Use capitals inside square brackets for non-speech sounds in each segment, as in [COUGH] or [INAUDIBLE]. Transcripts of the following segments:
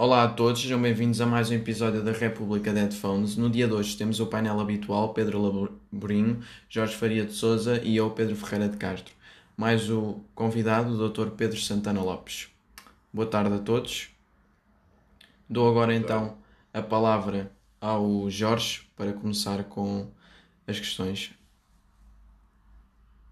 Olá a todos, sejam bem-vindos a mais um episódio da República de Headphones. No dia de hoje temos o painel habitual Pedro Laborinho, Jorge Faria de Souza e eu, Pedro Ferreira de Castro, mais o convidado, o Dr. Pedro Santana Lopes. Boa tarde a todos. Dou agora então a palavra ao Jorge para começar com as questões.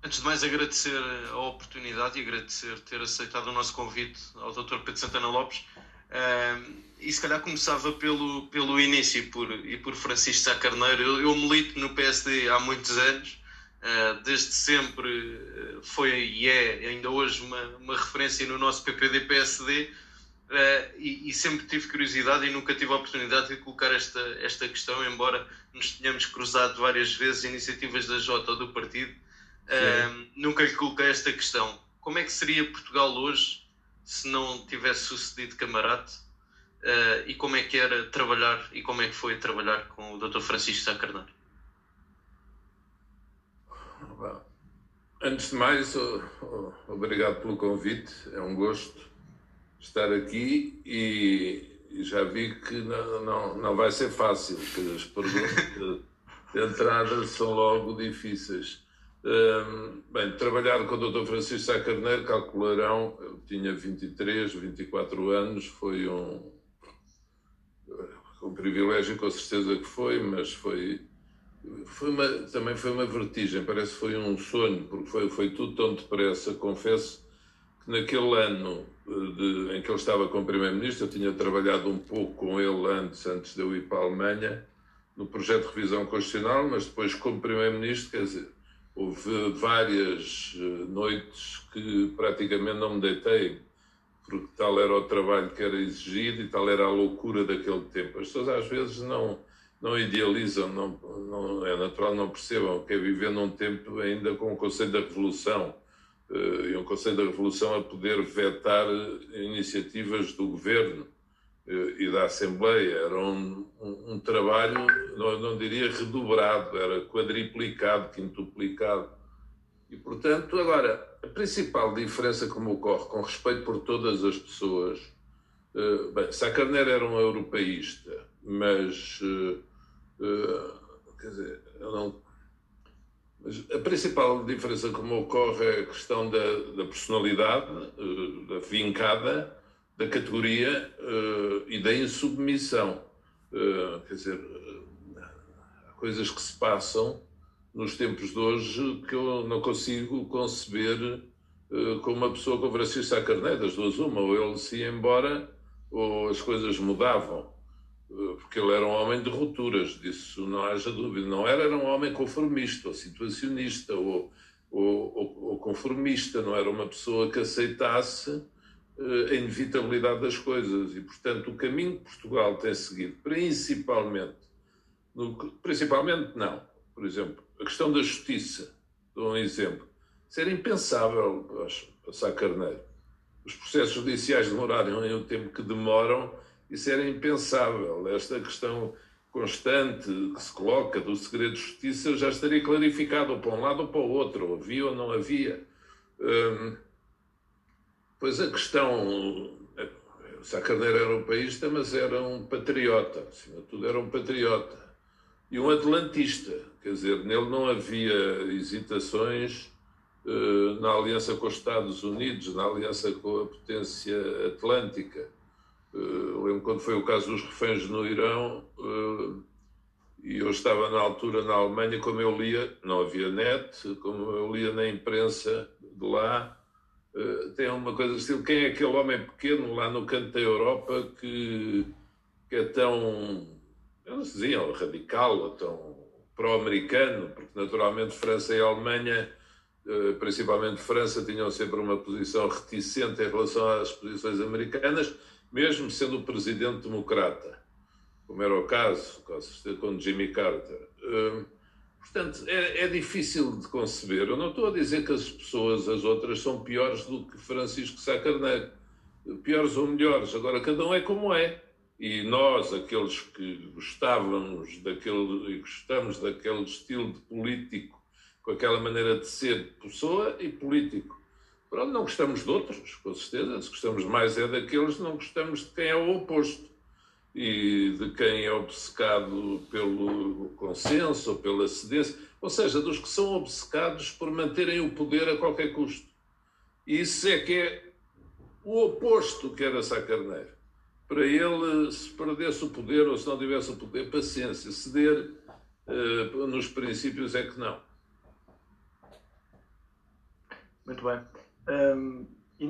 Antes de mais, agradecer a oportunidade e agradecer ter aceitado o nosso convite ao Dr. Pedro Santana Lopes. Uh, e se calhar começava pelo, pelo início por, e por Francisco Sá Carneiro. Eu, eu milito no PSD há muitos anos, uh, desde sempre foi e é ainda hoje uma, uma referência no nosso PPD-PSD. Uh, e, e, sempre tive curiosidade e nunca tive a oportunidade de colocar esta, esta questão, embora nos tenhamos cruzado várias vezes iniciativas da Jota ou do partido, uh, nunca lhe coloquei esta questão. Como é que seria Portugal hoje se não tivesse sucedido camarada? Uh, e como é que era trabalhar e como é que foi trabalhar com o Dr. Francisco Sá Carneiro? Antes de mais, obrigado pelo convite, é um gosto estar aqui e, já vi que não, não, não vai ser fácil, que as perguntas de entrada são logo difíceis. Bem, trabalhar com o Dr. Francisco Sá Carneiro, calcularão, eu tinha 23, 24 anos, foi um, um privilégio, com certeza que foi, mas foi, foi uma, também foi uma vertigem, parece que foi um sonho, porque foi, foi tudo tão depressa. Confesso que naquele ano de, em que ele estava como Primeiro-Ministro, eu tinha trabalhado um pouco com ele antes, antes de eu ir para a Alemanha, no projeto de revisão constitucional, mas depois como Primeiro-Ministro, quer dizer, houve várias eh, noites que praticamente não me deitei, porque tal era o trabalho que era exigido e tal era a loucura daquele tempo. As pessoas às vezes não, não idealizam, não, não, é natural, não percebam que é viver num tempo ainda com o conceito da revolução eh, e um Conselho da Revolução a poder vetar eh, iniciativas do governo e da Assembleia. Era um, um, um trabalho, não, não, diria redobrado, era quadriplicado, quintuplicado. E, portanto, agora, a principal diferença que ocorre com respeito por todas as pessoas, uh, bem, Sacarneiro era um europeísta, mas, uh, uh, quer dizer, eu não mas a principal diferença que ocorre é a questão da, da personalidade, eh, da vincada, da categoria uh, e da insubmissão. Uh, quer dizer, há coisas que se passam nos tempos de hoje que eu não consigo conceber uh, com uma pessoa como Francisco Sá Carneiro, das duas uma, ou ele se ia embora ou as coisas mudavam porque ele era um homem de rupturas, disso não haja dúvida. Não era, era um homem conformista, ou situacionista, ou, ou, ou conformista, não era uma pessoa que aceitasse a inevitabilidade das coisas. E, portanto, o caminho que Portugal tem seguido, principalmente, no, principalmente não, por exemplo, a questão da justiça, dou um exemplo, isso era impensável para Sá Carneiro. Os processos judiciais demorarem o tempo que demoram isso era impensável. Esta questão constante que se coloca do segredo de justiça já estaria clarificado ou para um lado ou para o outro, havia ou não havia. Hum, pois a questão. O Sacarneiro era um paísta, mas era um patriota, acima de tudo era um patriota. E um atlantista, quer dizer, nele não havia hesitações uh, na aliança com os Estados Unidos, na aliança com a potência atlântica. Uh, lembro quando foi o caso dos reféns no Irão, uh, e eu estava na altura na Alemanha, como eu lia, não havia net, como eu lia na imprensa de lá, uh, tem uma coisa assim, quem é aquele homem pequeno lá no canto da Europa que, que é tão, eu não sei diziam, radical, ou tão pró-americano, porque naturalmente França e Alemanha principalmente França, tinham sempre uma posição reticente em relação às posições americanas, mesmo sendo o presidente democrata, como era o caso com Jimmy Carter. Hum, portanto, é, é, difícil de conceber. Eu não estou a dizer que as pessoas, as outras, são piores do que Francisco Sá Carneiro. Piores ou melhores. Agora, cada um é como é. E nós, aqueles que gostávamos daquele, e gostamos daquele estilo de político, com aquela maneira de ser pessoa e político, Pronto, não gostamos de outros, com certeza. Se gostamos mais é daqueles, não gostamos de quem é o oposto. E de quem é obcecado pelo consenso ou pela cedência. Ou seja, dos que são obcecados por manterem o poder a qualquer custo. Isso é que é o oposto que era Sá Carneiro. Para ele, se perdesse o poder ou se não tivesse o poder, paciência. Ceder uh, nos princípios é que não. Muito bem. Um,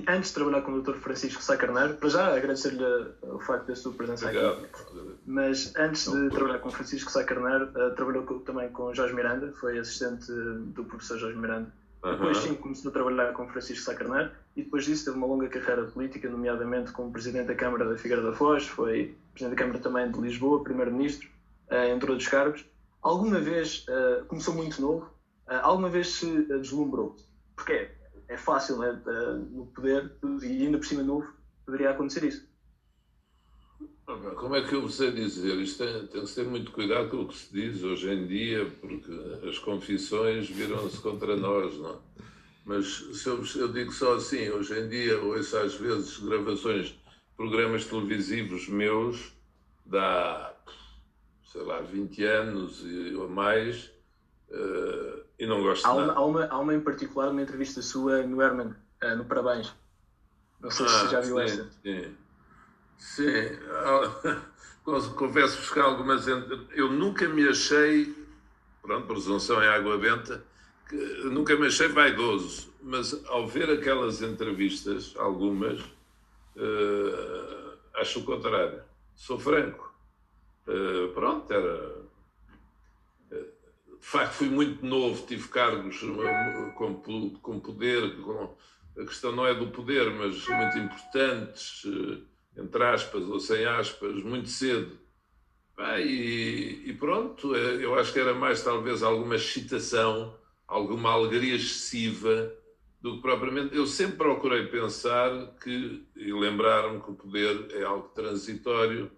antes de trabalhar com o Dr. Francisco Sá Carneiro, para já agradecer-lhe o facto da sua presença Obrigado. aqui. Mas antes de trabalhar com Francisco Sá Carneiro, uh, trabalhou com, também com Jorge Miranda, foi assistente do professor Jorge Miranda. Depois sim começou a trabalhar com Francisco Sá Carneiro e depois disso teve uma longa carreira política, nomeadamente como Presidente da Câmara da Figueira da Foz, foi Presidente da Câmara também de Lisboa, Primeiro-Ministro, uh, entre outros cargos. Alguma vez, uh, começou muito novo, alguma vez se deslumbrou? Porque é fácil, né? no poder, e ainda por cima novo, poderia acontecer isso. Como é que eu sei dizer? Isto tem, tem que ter muito cuidado com o que se diz hoje em dia, porque as confissões viram-se contra nós, não é? Mas se eu, eu, digo só assim, hoje em dia ouço às vezes gravações programas televisivos meus da, sei lá, 20 anos ou mais, uh, e não gosto há uma. Há uma, há uma em particular, uma entrevista sua no Herman, uh, no Parabéns. Não sei ah, se já viu sim, essa. Sim. Sim. [LAUGHS] Confesso-vos que algumas. Eu nunca me achei. Pronto, presunção em água benta. Que, nunca me achei vaidoso. Mas ao ver aquelas entrevistas, algumas, uh, acho o contrário. Sou franco. Uh, pronto, era de facto fui muito novo, tive cargos com, com poder, com, a questão não é do poder, mas muito importantes, eh, entre aspas ou sem aspas, muito cedo. E, e, pronto, eh, eu acho que era mais talvez alguma excitação, alguma alegria excessiva do que propriamente. Eu sempre procurei pensar que, e lembrar-me que o poder é algo transitório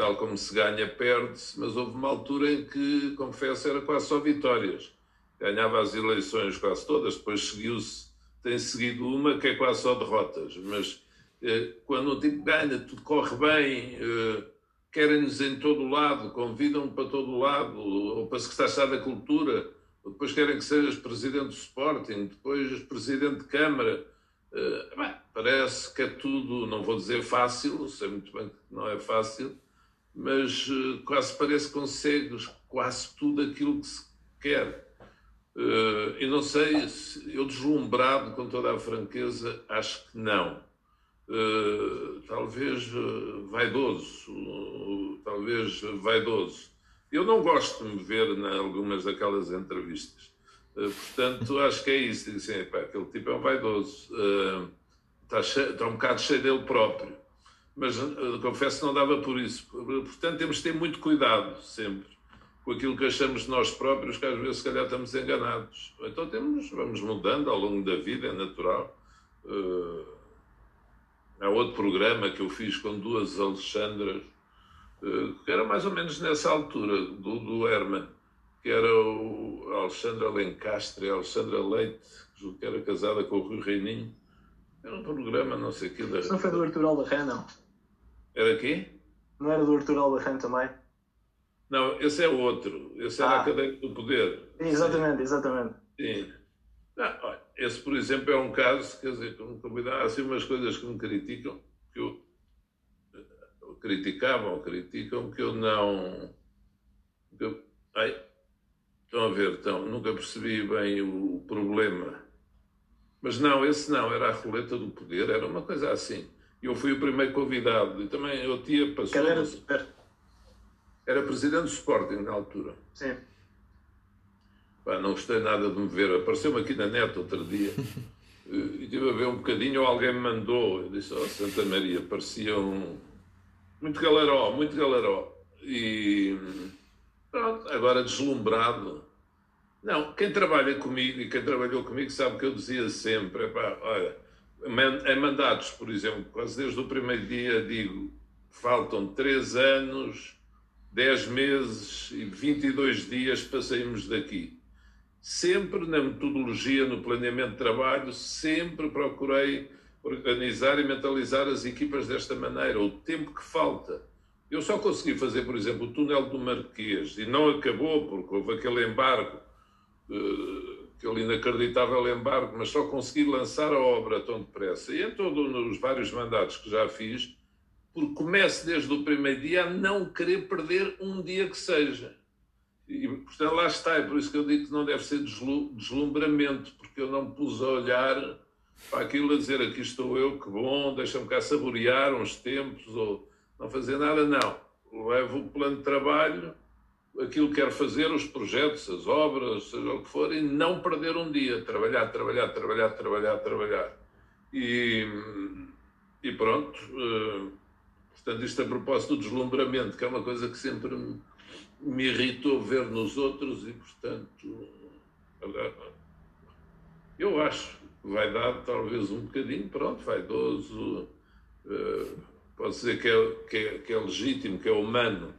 tal como se ganha, perde-se, mas houve uma altura em que, confesso, era quase só vitórias. Ganhava as eleições quase todas, depois seguiu-se, tem seguido uma que é quase só derrotas, mas eh, quando um tipo ganha, tudo corre bem, eh, querem-nos em todo lado, convidam para todo lado, ou para secretário da Cultura, depois querem que sejas presidente do Sporting, depois presidente de Câmara. Uh, bem, parece que é tudo, não vou dizer fácil, sei muito bem que não é fácil, mas uh, quase parece que consegues quase tudo aquilo que se quer. Uh, e não sei, se, eu deslumbrado com toda a franqueza, acho que não. Uh, talvez vaidoso, talvez vaidoso. Eu não gosto de me ver em algumas daquelas entrevistas. portanto, [LAUGHS] acho que é isso. Dizem, assim, aquele tipo é um vaidoso. está, cheio, está um bocado cheio dele próprio mas uh, confesso que não dava por isso. Portanto, temos de ter muito cuidado sempre com aquilo que achamos de nós próprios, que às vezes se calhar estamos enganados. Então temos, vamos mudando ao longo da vida, é natural. Uh, há outro programa que eu fiz com duas Alexandras, uh, que era mais ou menos nessa altura, do, do Herman, que era o Alexandra Lencastre a Alexandra Leite, que era casada com o Rui Reininho. Era um programa, não sei o que. Isso não foi do Artur Albarré, não? Era quê? Não era do Arthur Albarrán também? Não, esse é outro. Esse era ah. a cadeia do poder. Exatamente, exatamente. Sim. Não, olha, esse, por exemplo, é um caso, quer dizer, como convidar, há assim umas coisas que me criticam, que eu, eu criticavam criticam, que eu não. Que eu, ai, estão a ver, então, nunca percebi bem o problema. Mas não, esse não, era a roleta do poder, era uma coisa assim. Eu fui o primeiro convidado e também o tia passou. Quem era super? Era presidente do Sporting na altura. Sim. Pá, não gostei nada de me ver. Apareceu-me aqui na net outro dia [LAUGHS] e estive a ver um bocadinho. Ou alguém me mandou. Eu disse: Oh, Santa Maria, parecia um. Muito galeró, muito galeró. E. Pronto, agora deslumbrado. Não, quem trabalha comigo e quem trabalhou comigo sabe que eu dizia sempre: pá, olha em mandatos, por exemplo, quase desde o primeiro dia digo, faltam 3 anos, 10 meses e 22 dias para sairmos daqui. sempre na metodologia, no planeamento de trabalho, sempre procurei organizar e mentalizar as equipas desta maneira. O tempo que falta. Eu só consegui fazer, por exemplo, o túnel do Marquês e não acabou porque houve aquele embargo, uh, aquele inacreditável embargo, mas só consegui lançar a obra tão depressa. E em todos os vários mandatos que já fiz, porque começo desde o primeiro dia a não querer perder um dia que seja. E, portanto, lá está, é por isso que eu digo que não deve ser deslumbramento, porque eu não me pus a olhar para aquilo a dizer aqui estou eu, que bom, deixa-me cá saborear uns tempos, ou não fazer nada, não. Levo o plano de trabalho, aquilo que quero fazer, os projetos, as obras, seja o que for, e não perder um dia. Trabalhar, trabalhar, trabalhar, trabalhar, trabalhar. E, e pronto. Uh, portanto, isto a propósito do deslumbramento, que é uma coisa que sempre me irritou ver nos outros e, portanto, eu acho vai dar talvez um bocadinho, pronto, vaidoso, uh, pode dizer que é, que, é, que é legítimo, que é humano.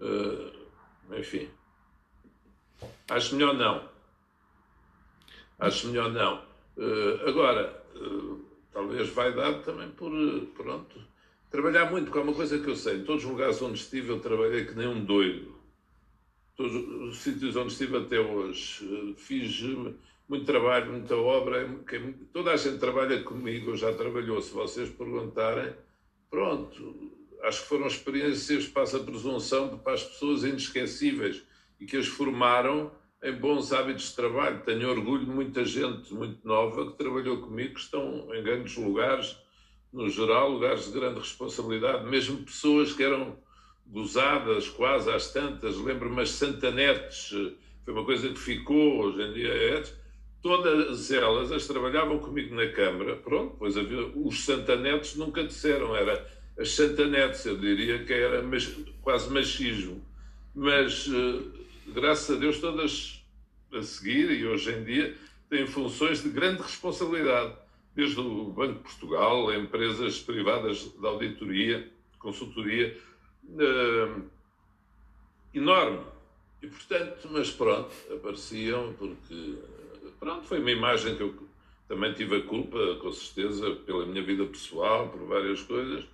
Uh, enfim, acho melhor não. Acho melhor não. Uh, agora, talvez vai dar também por, pronto, Trabalhar muito, porque é uma coisa que eu sei. Em todos os lugares onde estive, eu trabalhei que nem um doido. Todos os sítios onde estive até hoje. Fiz muito trabalho, muita obra. É toda a gente trabalha comigo, já trabalhou. Se vocês perguntarem, pronto. Acho que foram experiências, passa a presunção, para as pessoas inesquecíveis e que as formaram em bons hábitos de trabalho. Tenho orgulho de muita gente muito nova que trabalhou comigo, que estão em grandes lugares no geral, lugares de grande responsabilidade, mesmo pessoas que eram gozadas quase às tantas. Lembro-me as Santanetes, foi uma coisa que ficou, hoje em dia é. Todas elas as trabalhavam comigo na Câmara, pronto, pois havia, os Santanetes nunca disseram, era as Santanetes, eu diria que era quase machismo. Mas, eh, graças a Deus, todas a seguir e hoje em dia têm funções de grande responsabilidade desde o Banco de Portugal, empresas privadas de auditoria, consultoria, uh, enorme. E, portanto, mas pronto, apareciam porque, pronto, foi uma imagem que eu também tive a culpa, com certeza, pela minha vida pessoal, por várias coisas.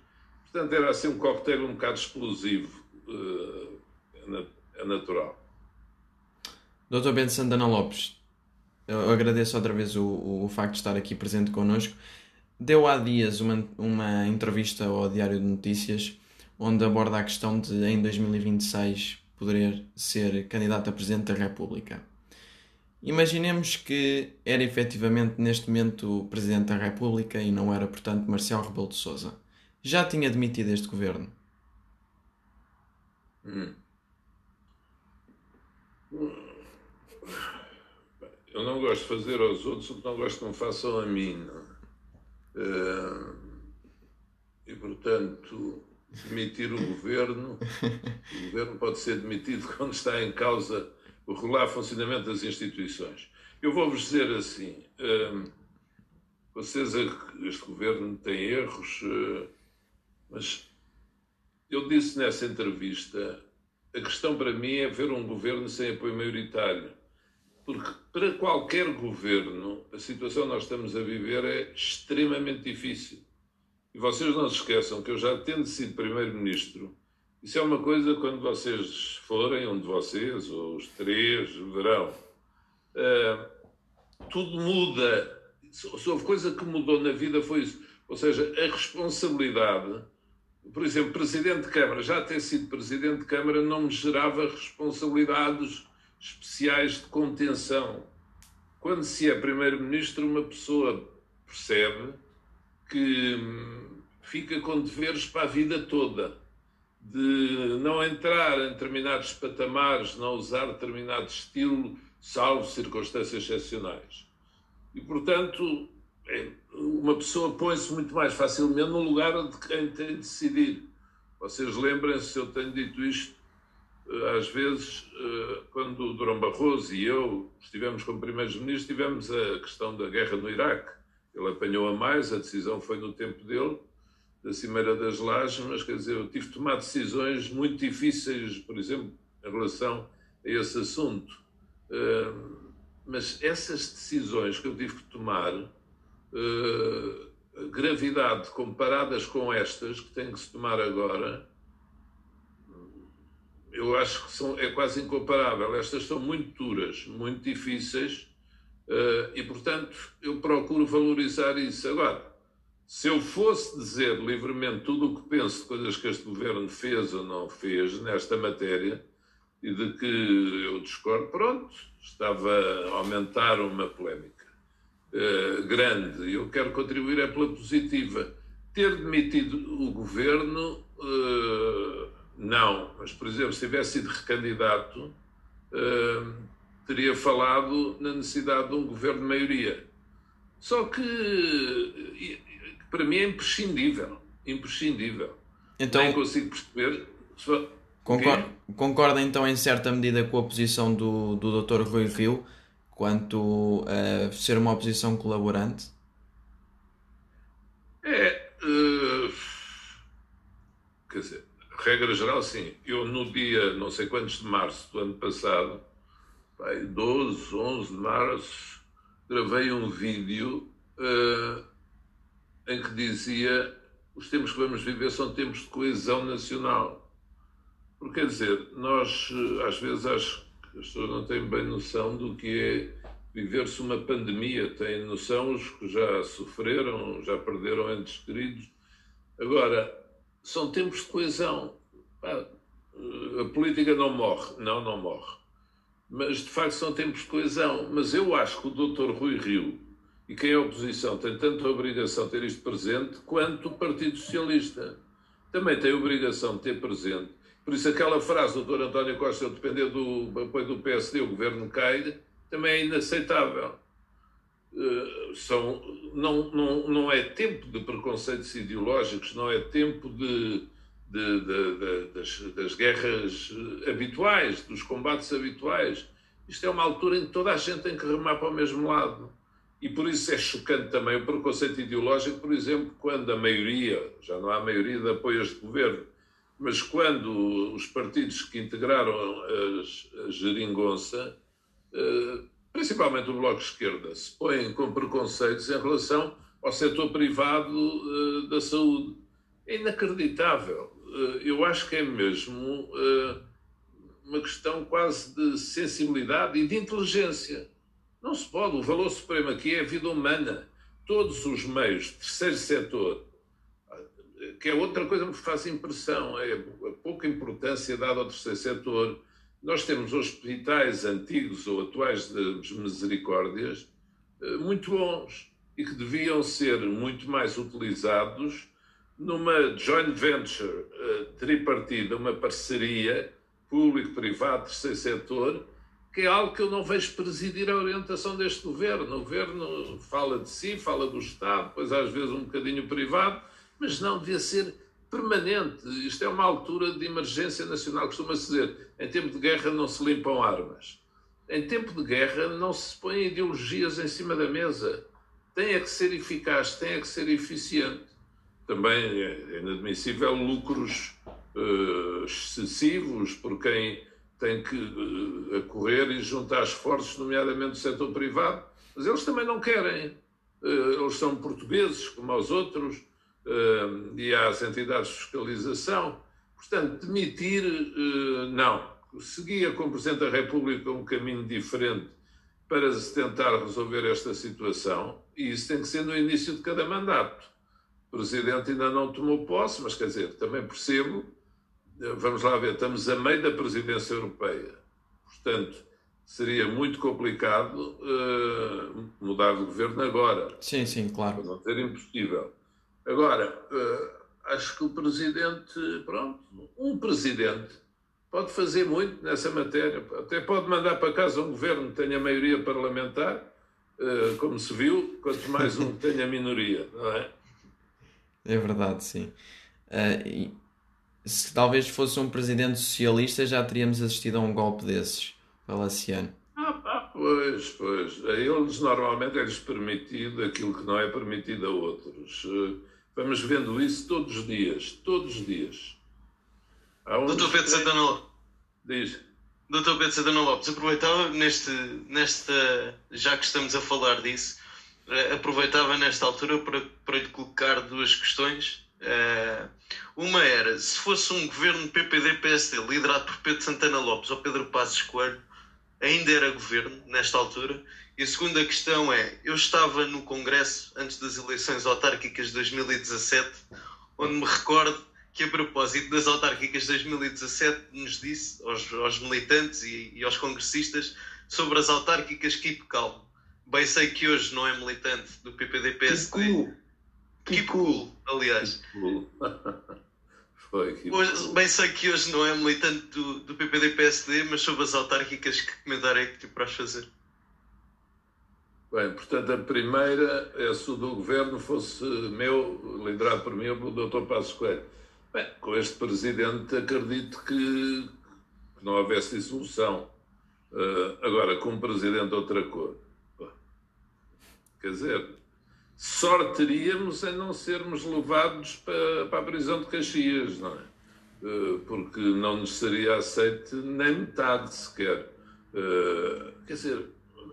Portanto, era assim um coquetel um bocado explosivo, uh, é natural. Dr. Bento Santana Lopes, eu agradeço outra vez o, o facto de estar aqui presente connosco. Deu há dias uma, uma entrevista ao Diário de Notícias onde aborda a questão de em 2026 poder ser candidato a Presidente da República. Imaginemos que era efetivamente neste momento o Presidente da República e não era, portanto, Marcelo Rebelo de Sousa. Já tinha demitido este governo? Hum. Eu não gosto de fazer aos outros o que não gosto que me façam a mim. Uh, e, portanto, demitir o governo, o governo pode ser demitido [LAUGHS] quando está em causa o regular funcionamento das instituições. Eu vou-vos dizer assim: uh, vocês, este governo tem erros, uh, mas eu disse nessa entrevista: a questão para mim é ver um governo sem apoio maioritário porque para qualquer governo a situação que nós estamos a viver é extremamente difícil. E vocês não se esqueçam que eu já tendo sido Primeiro-Ministro, isso é uma coisa quando vocês forem, um de vocês, ou os três, verão, uh, tudo muda. Se houve coisa que mudou na vida foi isso. Ou seja, a responsabilidade. Por exemplo, Presidente de Câmara, já ter sido Presidente de Câmara não me gerava responsabilidades especiais de contenção. Quando se é primeiro-ministro, uma pessoa percebe que hum, fica com deveres para a vida toda, de não entrar em determinados patamares, não usar determinado estilo, salvo circunstâncias excepcionais. E, portanto, é, uma pessoa põe-se muito mais facilmente no lugar de quem tem de decidir. Vocês lembrem-se, eu tenho dito isto eh, às vezes, eh, quando o Durão Barroso e eu estivemos como primeiros-ministros, tivemos a questão da guerra no Iraque. Ele apanhou a mais, a decisão foi no tempo dele, da Cimeira das Lajes, mas quer dizer, eu tive de tomar decisões muito difíceis, por exemplo, em relação a esse assunto. mas essas decisões que eu tive que tomar, gravidade comparadas com estas que tem que se tomar agora, eu acho que são, é quase incomparável. Estas são muito duras, muito difíceis uh, e, portanto, eu procuro valorizar isso. Agora, se eu fosse dizer livremente tudo o que penso de coisas que este governo fez ou não fez nesta matéria e de que eu discordo, pronto, estava a aumentar uma polémica uh, grande. Eu quero contribuir é pela positiva. Ter demitido o governo. Uh, não, mas, por exemplo, se tivesse sido recandidato, uh, teria falado na necessidade de um governo de maioria. Só que, para mim, é imprescindível. Imprescindível. Então, Nem consigo perceber. Concorda, concorda, então, em certa medida, com a posição do, do Dr. Rui Rio quanto a ser uma oposição colaborante? É. Uh, quer dizer regra geral, sim. Eu, no dia não sei quantos de março do ano passado, pai, 12, 11 de março, gravei um vídeo uh, em que dizia os tempos que vamos viver são tempos de coesão nacional. Porque, quer dizer, nós, eh, às vezes, acho as pessoas não têm bem noção do que é viver-se uma pandemia. Têm noção os que já sofreram, já perderam entes queridos. Agora, são tempos de coesão. A política não morre, não, não morre. Mas de facto são tempos de coesão. Mas eu acho que o doutor Rui Rio e quem é oposição tem tanta obrigação de ter isto presente quanto o Partido Socialista. Também tem obrigação de ter presente. Por isso, aquela frase do doutor António Costa, depender do apoio do PSD, o governo cai, também é inaceitável. Uh, são, não, não, não é tempo de preconceitos ideológicos, não é tempo de, de, de, das, das, guerras habituais, dos combates habituais. Isto é uma altura em que toda a gente tem que remar para o mesmo lado. E por isso é chocante também o preconceito ideológico, por exemplo, quando a maioria, já não há maioria de apoios de governo, mas quando os partidos que integraram a geringonça, eh, principalmente o Bloco de Esquerda, se põem com preconceitos em relação ao setor privado uh, da saúde. É inacreditável. Uh, eu acho que é mesmo uma questão quase de sensibilidade e de inteligência. Não se pode. O valor supremo aqui é a vida humana. Todos os meios, terceiro setor, que é outra coisa que me faz impressão, é a pouca importância dada ao terceiro setor nós temos hospitais antigos ou atuais de misericórdias eh, muito bons e que deviam ser muito mais utilizados numa joint venture uh, tripartida, uma parceria público-privado, terceiro setor, que é algo que eu não vejo presidir a orientação deste governo. O governo fala de si, fala do Estado, depois às vezes um bocadinho privado, mas não devia ser permanente. Isto é uma altura de emergência nacional, costuma-se dizer. Em tempo de guerra não se limpam armas. Em tempo de guerra não se põem ideologias em cima da mesa. Tem é que ser eficaz, tem é que ser eficiente. Também é inadmissível lucros uh, excessivos por quem tem que uh, acorrer e juntar esforços, nomeadamente do setor privado, mas eles também não querem. Uh, eles são portugueses, como os outros, uh, e às entidades de fiscalização. Portanto, demitir, uh, não. Seguia com o Presidente da República um caminho diferente para se tentar resolver esta situação, e isso tem que ser no início de cada mandato. O Presidente ainda não tomou posse, mas quer dizer, também percebo, eh, vamos lá ver, estamos a meio da presidência europeia. Portanto, seria muito complicado uh, mudar de governo agora. Sim, sim, claro. Para não ser impossível. Agora, uh, acho que o presidente, pronto, um presidente pode fazer muito nessa matéria, até pode mandar para casa um governo que tenha maioria parlamentar, uh, como se viu, quanto mais um que tenha minoria, não é? É verdade, sim. Uh, se talvez fosse um presidente socialista, já teríamos assistido a um golpe desses, palaciano. Ah, ah, pois, pois. A eles normalmente é-lhes permitido aquilo que não é permitido a outros. Vamos vendo isso todos os dias, todos os dias. Doutor Pedro Santana Diz. Doutor Pedro Santana Lopes, aproveitava neste, nesta, já que estamos a falar disso, eh, aproveitava nesta altura para, para lhe colocar duas questões. Uh, uma era, se fosse um governo PPD-PSD liderado por Pedro Santana Lopes ou Pedro Passos Coelho, ainda era governo nesta altura? E a segunda questão é, eu estava no Congresso antes das eleições autárquicas de 2017, onde me recordo que a propósito das autárquicas de 2017 nos disse aos, aos militantes e, e, aos congressistas sobre as autárquicas keep calm. Bem sei que hoje não é militante do PPD-PSD. Keep cool. Keep cool, aliás. Keep cool. [LAUGHS] Foi, keep hoje, cool. bem sei que hoje não é militante do, do PPD-PSD, mas sobre as autárquicas que comentarei que tipo para fazer. Bem, portanto, a primeira é se o do governo fosse meu, liderado por mim, o Dr. Passos Coelho. Bem, com este presidente acredito que, que não houvesse dissolução. Uh, agora, com um presidente outra cor. Quer dizer, sorte teríamos em não sermos levados para, para a prisão de Caxias, não é? Uh, porque não nos seria aceite nem metade sequer. Uh, quer dizer,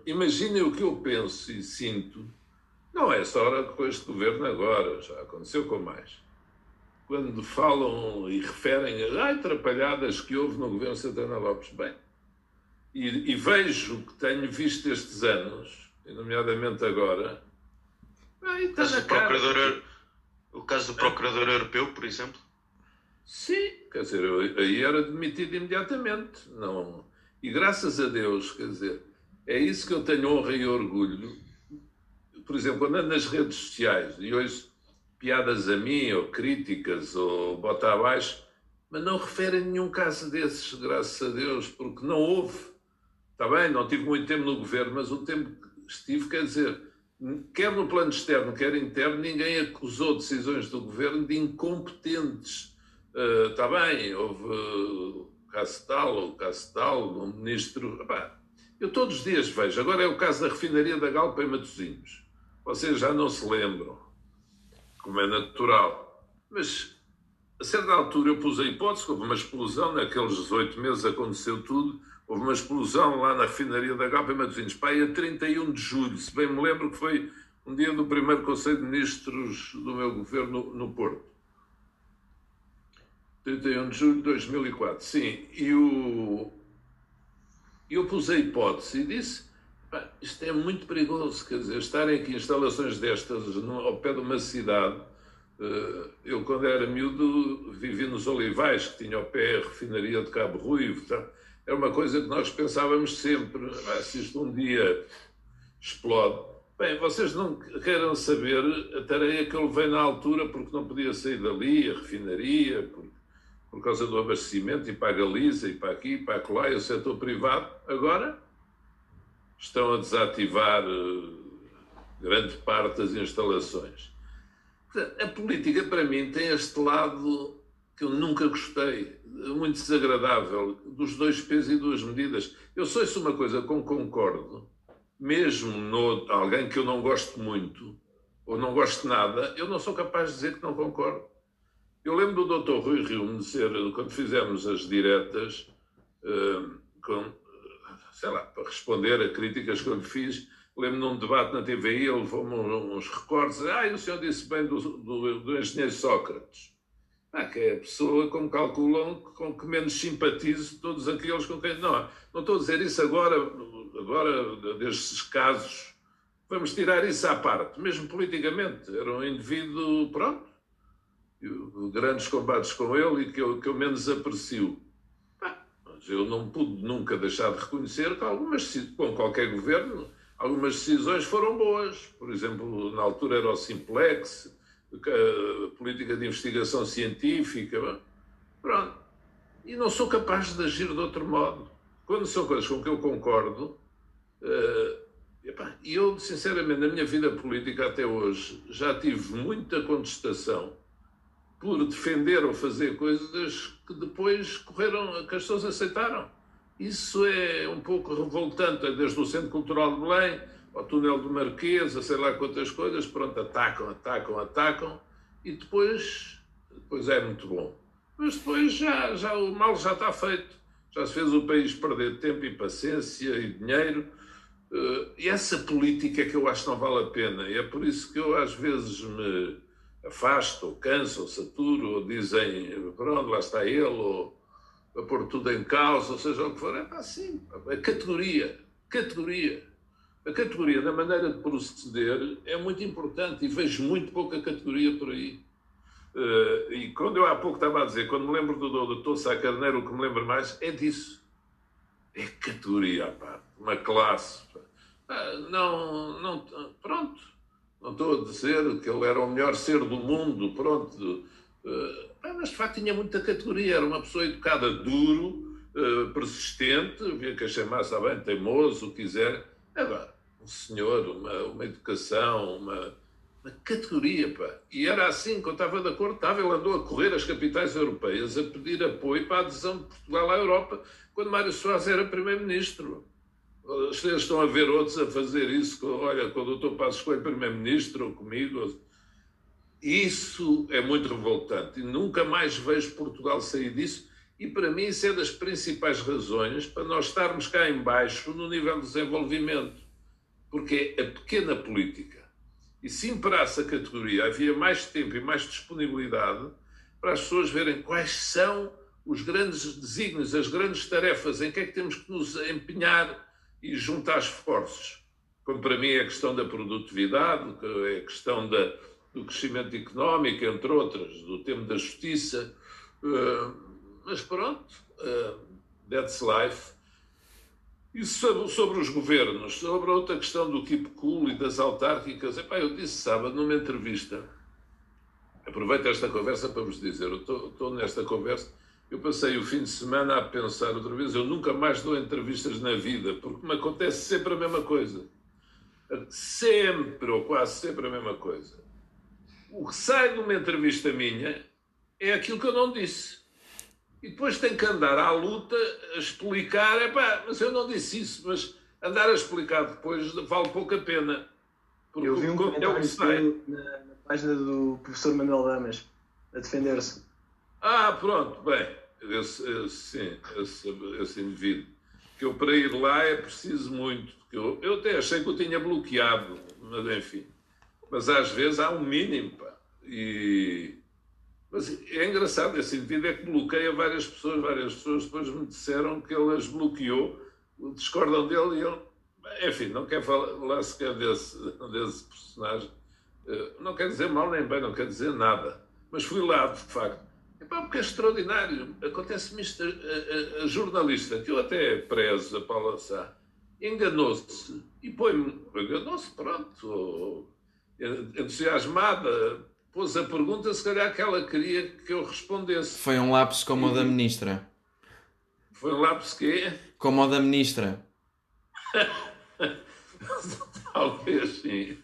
imaginem o que eu penso e sinto. Não é só com este governo agora, já aconteceu com mais quando falam e referem as atrapalhadas que houve no governo Santana Lopes. Bem, e, e vejo que tenho visto estes anos, nomeadamente agora. Bem, o, caso do procurador, o caso do Procurador Europeu, por exemplo? Sim, quer dizer, eu, aí era demitido imediatamente. Não. E graças a Deus, quer dizer, é isso que eu tenho honra e orgulho. Por exemplo, quando ando nas redes sociais e hoje piadas a mim, ou críticas, ou bota abaixo, mas não referem nenhum caso desses, graças a Deus, porque não houve. Está bem, não tive muito tempo no governo, mas o tempo que estive, quer dizer, quer no plano externo, quer interno, ninguém acusou decisões do governo de incompetentes. Está bem, houve o caso tal, o caso tal, um ministro. Epá, eu todos os dias vejo. Agora é o caso da refinaria da Galpa em Matosinhos. Vocês já não se lembram como é natural. Mas, a certa altura, eu pus a hipótese que houve uma explosão, naqueles 18 meses aconteceu tudo, houve uma explosão lá na refinaria da Gapa em Matosinhos, pai, a 31 de julho, se bem me lembro que foi um dia do primeiro Conselho de Ministros do meu governo no Porto. 31 de julho de 2004, sim. E o... eu pus a hipótese e disse isto é muito perigoso, quer dizer, estarem aqui instalações destas ao pé de uma cidade. Uh, eu, quando era miúdo, vivi nos Olivais, que tinha ao pé a refinaria de Cabo Ruivo. Tá? Era uma coisa que nós pensávamos sempre: se isto um dia explode. Bem, vocês não queiram saber a tarefa que eu levei na altura, porque não podia sair dali, a refinaria, por, por causa do abastecimento, e para a Galiza, e para aqui, e para acolá, e o setor privado. Agora estão a desativar eh, grande parte das instalações. A política, para mim, tem este lado que eu nunca gostei, muito desagradável, dos dois pesos e duas medidas. Eu sou isso uma coisa com concordo, mesmo no alguém que eu não gosto muito, ou não gosto nada, eu não sou capaz de dizer que não concordo. Eu lembro do Dr. Rui Rio quando fizemos as diretas, uh, com, sei lá, para responder a críticas que eu lhe fiz. Lembro num debate na TVI, ele levou-me uns recordes. Ah, e o senhor disse bem do, do, do engenheiro Sócrates. Ah, que é a pessoa, como calculam, com que menos simpatizo todos aqueles com quem. Não, não estou a dizer isso agora, agora destes casos. Vamos tirar isso à parte, mesmo politicamente. Era um indivíduo, pronto, grandes combates com ele e que eu, que eu menos aprecio eu não pude nunca deixar de reconhecer que algumas, com qualquer governo, algumas decisões foram boas. Por exemplo, na altura era o Simplex, a política de investigação científica. Pronto. E não sou capaz de agir de outro modo. Quando são coisas com que eu concordo, e uh, eu, sinceramente, na minha vida política até hoje, já tive muita contestação por defender ou fazer coisas que depois correram, que as pessoas aceitaram. Isso é um pouco revoltante, é desde o Centro Cultural de Belém ao túnel do Marquês, a sei lá quantas coisas, pronto, atacam, atacam, atacam, e depois, depois é muito bom. Mas depois já, já o mal já está feito. já se fez o país perder tempo e paciência e dinheiro. Uh, e essa política é que eu acho que não vale a pena. E é por isso que eu às vezes me afasto, ou canso, saturo, dizem, pronto, lá está ele, ou pôr tudo em causa, ou seja o que for. É assim, a categoria, categoria. A categoria da maneira de proceder é muito importante e vejo muito pouca categoria por aí. Uh, e quando eu há pouco estava a dizer, quando me lembro do doutor Sá Carneiro, o que me lembro mais é disso. É categoria, pá, uma classe. Ah, não, não, pronto, não estou a dizer que ele era o melhor ser do mundo, pronto. Uh, mas de facto tinha muita categoria, era uma pessoa educada duro, uh, persistente, via que a chamasse bem teimoso, o quiser. Agora, um senhor, uma, uma educação, uma, uma categoria, pá. E era assim eu estava de acordo, estava, ele andou a correr as capitais europeias a pedir apoio para a adesão de Portugal à Europa, quando Mário Soares era primeiro-ministro. Vocês estão a ver outros a fazer isso, olha, quando o doutor Passos Coelho primeiro-ministro, ou comigo. Isso é muito revoltante e nunca mais vejo Portugal sair disso. E para mim isso é das principais razões para nós estarmos cá embaixo no nível de desenvolvimento. Porque é a pequena política e se imperasse a categoria, havia mais tempo e mais disponibilidade para as pessoas verem quais são os grandes desígnios, as grandes tarefas, em que é que temos que nos empenhar e juntar esforços. Como para mim é a questão da produtividade, é a questão da, do crescimento económico, entre outras, do tema da justiça. Uh, mas pronto, uh, that's life. E sobre, sobre, os governos, sobre a outra questão do Keep Cool e das autárquicas, epá, eu disse sábado numa entrevista, aproveito esta conversa para vos dizer, eu estou nesta conversa, eu passei o fim de semana a pensar outra vez, eu nunca mais dou entrevistas na vida, porque me acontece sempre a mesma coisa. Sempre, ou quase sempre a mesma coisa. O que sai de uma entrevista minha é aquilo que eu não disse. E depois tem que andar à luta a explicar, epá, mas eu não disse isso, mas andar a explicar depois vale pouco a pena. Porque eu vi um comentário é na, na, página do professor Manuel Damas a defender-se. Ah, pronto, bem, esse, esse, esse, esse indivíduo. Que eu para ir lá é preciso muito. Porque eu, eu até achei que eu tinha bloqueado, mas enfim. Mas às vezes há um mínimo, pá. E mas é engraçado, esse indivíduo é que bloqueia várias pessoas, várias pessoas depois me disseram que ele as bloqueou, discordam dele e ele, enfim, não quer falar sequer desse, desse personagem. Eh, não quer dizer mal nem bem, não quer dizer nada. Mas fui lá, de facto. Epá, porque é extraordinário. Acontece-me isto. A, a, a, jornalista, que eu até prezo, a Paula Sá, enganou-se e põe-me. Enganou-se, pronto. Entusiasmada pôs a pergunta, se calhar que ela queria que eu respondesse. Foi um lápis como o da ministra. Foi um lápis quê? Como o da ministra. [LAUGHS] Talvez sim.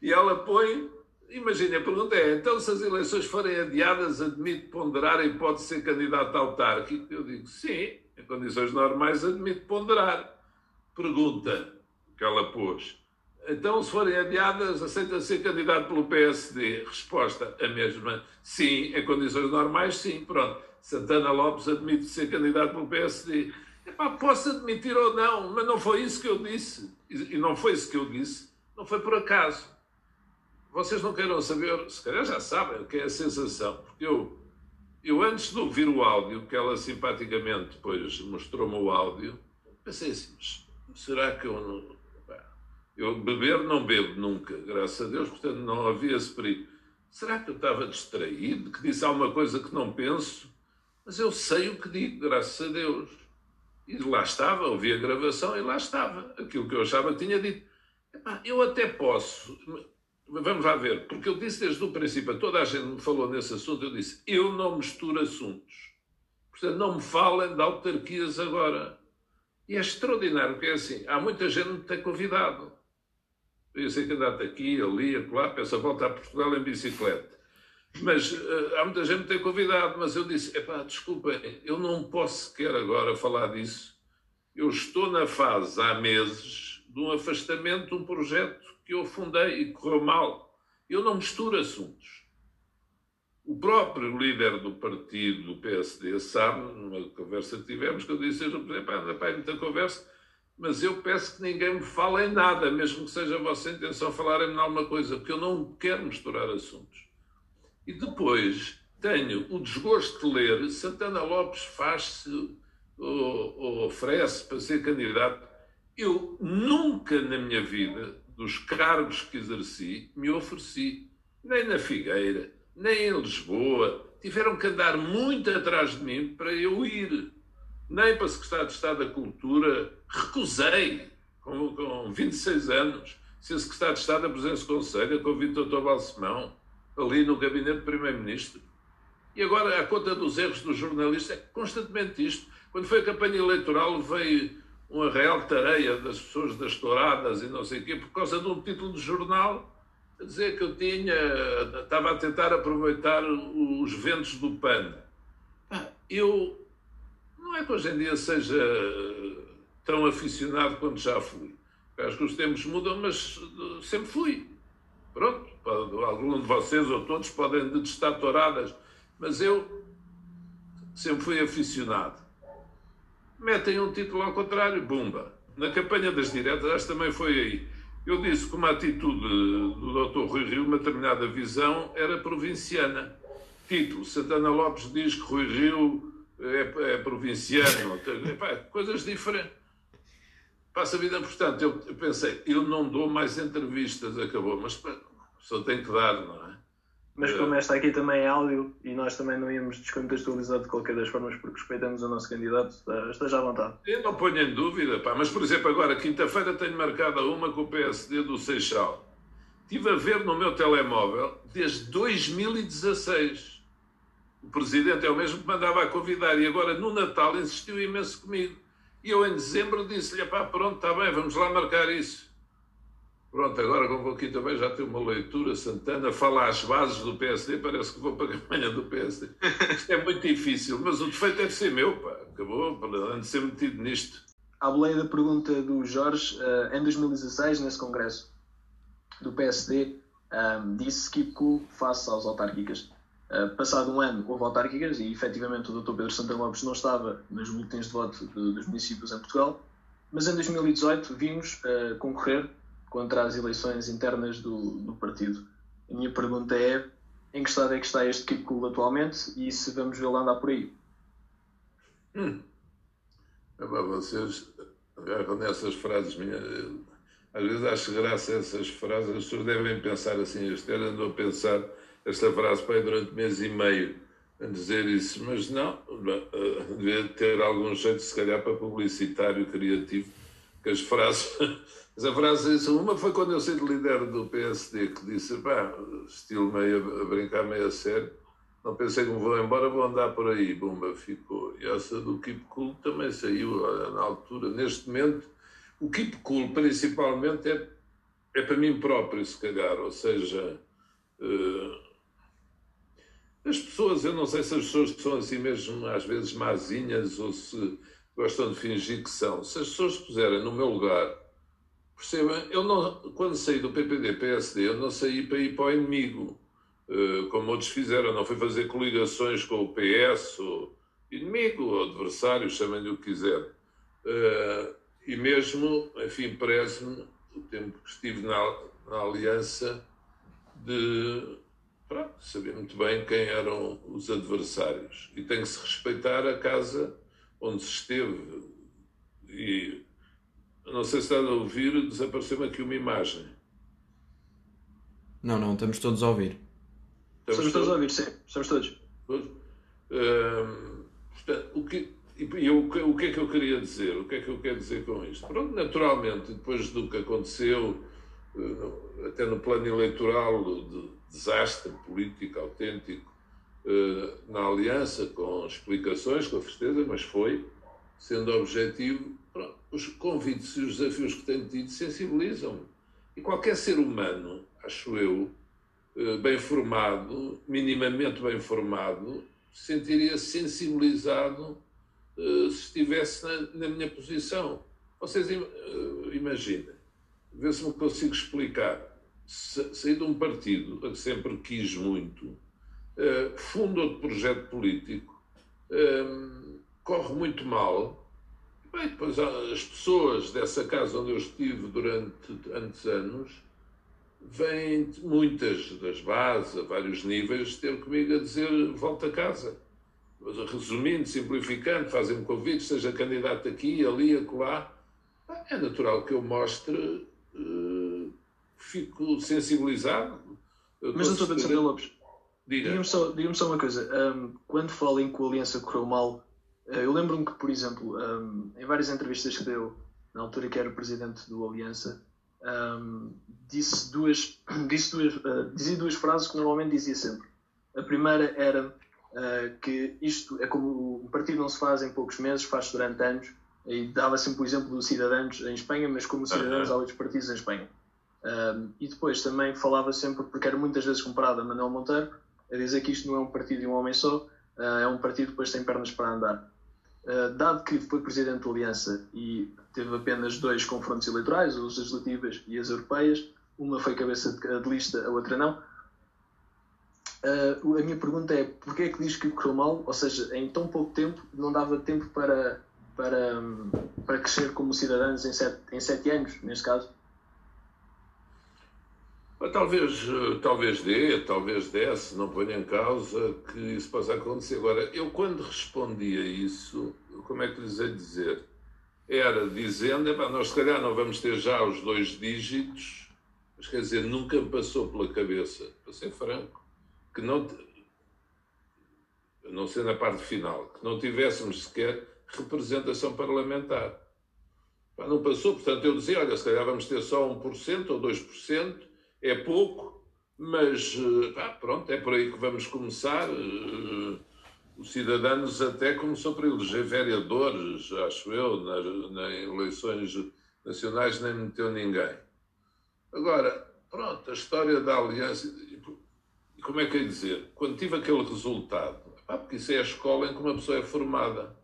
E ela põe. Imagina, a pergunta é: então, se as eleições forem adiadas, admite ponderar a hipótese de ser candidato autárquico? Eu digo sim, em condições normais, admite ponderar. Pergunta que ela pôs: então, se forem adiadas, aceita ser candidato pelo PSD? Resposta, a mesma. Sim, em condições normais, sim. Pronto. Santana Lopes admite ser candidato pelo PSD. Epá, posso admitir ou não, mas não foi isso que eu disse. E não foi isso que eu disse. Não foi por acaso. Vocês não queiram saber, se calhar já sabem o que é a sensação. Porque eu, eu antes de ouvir o áudio, que ela simpaticamente depois mostrou-me o áudio, pensei assim, será que eu não eu beber não bebo nunca, graças a Deus, portanto não havia esse perigo. Será que eu estava distraído, que disse alguma coisa que não penso? Mas eu sei o que digo, graças a Deus. E lá estava, ouvi a gravação e lá estava, aquilo que eu achava que tinha dito. Epá, eu até posso, vamos lá ver, porque eu disse desde o princípio, toda a gente me falou nesse assunto, eu disse, eu não misturo assuntos. Portanto, não me falem de autarquias agora. E é extraordinário, porque é assim, há muita gente que me tem convidado podia ser candidato aqui, ali, acolá, pensa volta a Portugal em bicicleta. Mas uh, há muita gente que tem convidado, mas eu disse, epá, desculpem, eu não posso sequer agora falar disso. Eu estou na fase, há meses, de um afastamento de um projeto que eu fundei e correu mal. Eu não misturo assuntos. O próprio líder do partido, do PSD, sabe, numa conversa que tivemos, que eu disse, eu, pá, anda para muita conversa, mas eu peço que ninguém me fale em nada, mesmo que seja a vossa intenção falarem-me em alguma coisa, porque eu não quero misturar assuntos. E depois tenho o desgosto de ler Santana Lopes faz-se ou, ou oferece para ser candidato. Eu nunca na minha vida, dos cargos que exerci, me ofereci, nem na Figueira, nem em Lisboa. Tiveram que andar muito atrás de mim para eu ir. Nem para Secretário de Estado da Cultura. Recusei, com, com 26 anos, ser Secretário de Estado da Presidência do Conselho, com o Vitor Balsemão, ali no gabinete do Primeiro-Ministro. E agora, a conta dos erros do jornalista, é constantemente isto. Quando foi a campanha eleitoral, veio uma real tareia das pessoas das touradas e não sei o quê, por causa de um título de jornal a dizer que eu tinha, estava a tentar aproveitar os ventos do PAN. Eu, não é que hoje em dia seja tão aficionado quanto já fui. Acho que os tempos mudam, mas sempre fui. Pronto, algum de vocês ou todos podem detestar touradas, mas eu sempre fui aficionado. Metem um título ao contrário, bumba. Na campanha das diretas, acho também foi aí. Eu disse que uma atitude do Dr. Rui Rio, uma determinada visão, era provinciana. Título: Santana Lopes diz que Rui Rio é, é provinciano. coisas diferentes. Passa a vida, portanto, eu, eu pensei, eu não dou mais entrevistas, acabou, mas só tem que dar, não é? Mas como esta aqui também é áudio e nós também não íamos descontextualizar de qualquer das formas porque respeitamos o nosso candidato, esteja à vontade. Eu não ponho em dúvida, pá, mas por exemplo, agora, quinta-feira tenho marcada uma com o PSD do Seixal. Estive a ver no meu telemóvel desde 2016. O presidente é o mesmo que mandava a convidar e agora no Natal insistiu imenso comigo. E eu em dezembro disse-lhe, pá, pronto, está bem, vamos lá marcar isso. Pronto, agora como aqui também já tenho uma leitura, Santana fala às bases do PSD, parece que vou para a campanha do PSD. Isto é muito difícil, mas o defeito deve ser meu, pá. Acabou, para ser metido nisto. À boleia da pergunta do Jorge, uh, em 2016, nesse congresso do PSD, ehm, disse que Cool face às autárquicas. Uh, passado um ano houve autárquicas e efetivamente o Dr. Pedro Santana Lopes não estava nos boletins de voto dos municípios em Portugal, mas em 2018 vimos uh, concorrer contra as eleições internas do, do partido. A minha pergunta é em que estado é que está este Keep atualmente e se vamos vê-lo andar por aí? Hum. É vocês agarram nessas frases minhas. Às vezes acho graça essas frases, as pessoas devem pensar assim. Este ano andou a pensar esta frase para durante mês e meio a dizer isso, mas não, devia ter algum jeito, se calhar, para publicitário criativo, que as frases mas a frase disse, uma foi quando eu saí de líder do PSD, que disse, pá, estilo meio a brincar meio a sério, não pensei que me vou embora, vou andar por aí, bomba, ficou. E essa do Keep Cool também saiu na altura. Neste momento, o Keep Cool principalmente é, é para mim próprio, se calhar, ou seja, uh, as pessoas, eu não sei se as pessoas são assim mesmo às vezes mazinhas ou se gostam de fingir que são. Se as pessoas puserem no meu lugar Perceba, eu não, quando saí do PPD, PSD, eu não saí para ir para o inimigo, eh, como outros fizeram, não fui fazer coligações com o PS, ou inimigo, ou adversário, chamem-lhe o que quiser. Eh, e mesmo, enfim, parece-me, o tempo que estive na, na aliança, de pronto, saber muito bem quem eram os adversários. E tem que se respeitar a casa onde se esteve. E não sei se está a ouvir, desapareceu-me aqui uma imagem. Não, não, estamos todos a ouvir. Estamos, estamos todos a ouvir, sim, estamos todos. Uh, portanto, o que, e eu, o que é que eu queria dizer? O que é que eu quero dizer com isto? Pronto, naturalmente, depois do que aconteceu, uh, até no plano eleitoral, de desastre político autêntico, uh, na aliança, com explicações, com certeza, mas foi, sendo objetivo, os convites e os desafios que tenho tido sensibilizam-me. E qualquer ser humano, acho eu, eh, bem formado, minimamente bem formado, sentiria-se sensibilizado eh, se estivesse na, na minha posição. Vocês eh, imaginem, vê se me consigo explicar. Saí de um partido a que sempre quis muito, fundo outro projeto político, corre muito mal. Bem, depois as pessoas dessa casa onde eu estive durante tantos anos vêm muitas das bases, a vários níveis, ter comigo a dizer volta a casa. Resumindo, simplificando, fazem-me convites, seja candidato aqui, ali, acolá. É natural que eu mostre, uh, fico sensibilizado. Mas, doutor Pedro Lopes, diga-me só, diga só uma coisa. Um, quando fala em que a aliança correu mal, eu lembro-me que, por exemplo, um, em várias entrevistas que deu, na altura que era presidente do Aliança, um, disse duas, [CLEARS THROAT] disse duas, uh, dizia duas frases que normalmente dizia sempre. A primeira era uh, que isto é como um partido não se faz em poucos meses, faz durante anos, e dava sempre o exemplo dos cidadãos em Espanha, mas como cidadãos uhum. há outros partidos em Espanha. Um, e depois também falava sempre, porque era muitas vezes comparado a Manuel Monteiro, a dizer que isto não é um partido de um homem só, uh, é um partido que depois tem pernas para andar. Uh, dado que foi presidente da Aliança e teve apenas dois confrontos eleitorais, as legislativas e as europeias, uma foi cabeça de, lista, a outra não. Uh, a minha pergunta é: porquê é que diz que correu mal? Ou seja, em tão pouco tempo não dava tempo para, para, para crescer como cidadãos em sete, em sete anos, neste caso? Talvez, talvez dê, talvez desse, não ponha em causa que isso possa acontecer. Agora, eu quando respondia isso, como é que lhes hei dizer? Era dizendo, nós se calhar não vamos ter já os dois dígitos, mas quer dizer, nunca me passou pela cabeça, para ser franco, que não, não ser na parte final, que não tivéssemos sequer representação parlamentar. Não passou, portanto eu dizia, olha, se calhar vamos ter só 1% ou 2%, é pouco, mas ah, pronto, é por aí que vamos começar. Eh, os cidadãos até começou por eleger vereadores, acho eu, nas, nas eleições nacionais nem meteu ninguém. Agora, pronto, a história da aliança, e como é que é dizer? Quando tive aquele resultado, porque isso é a escola em que uma pessoa é formada.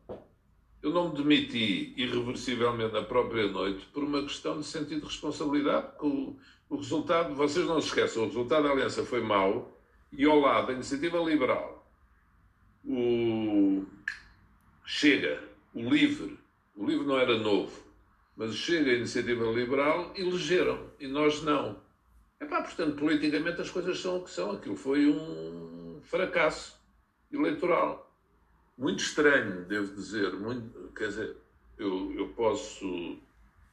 Eu não me demiti irreversivelmente na própria noite por uma questão de sentido de responsabilidade, porque o, resultado, vocês não se esqueçam, o resultado da aliança foi mau e ao lado da iniciativa liberal, o Chega, o LIVRE, o LIVRE não era novo, mas o Chega a iniciativa liberal elegeram e nós não. Epá, portanto, politicamente as coisas são o que são. Aquilo foi um fracasso eleitoral. Muito estranho, devo dizer. Muito, quer dizer, eu, eu posso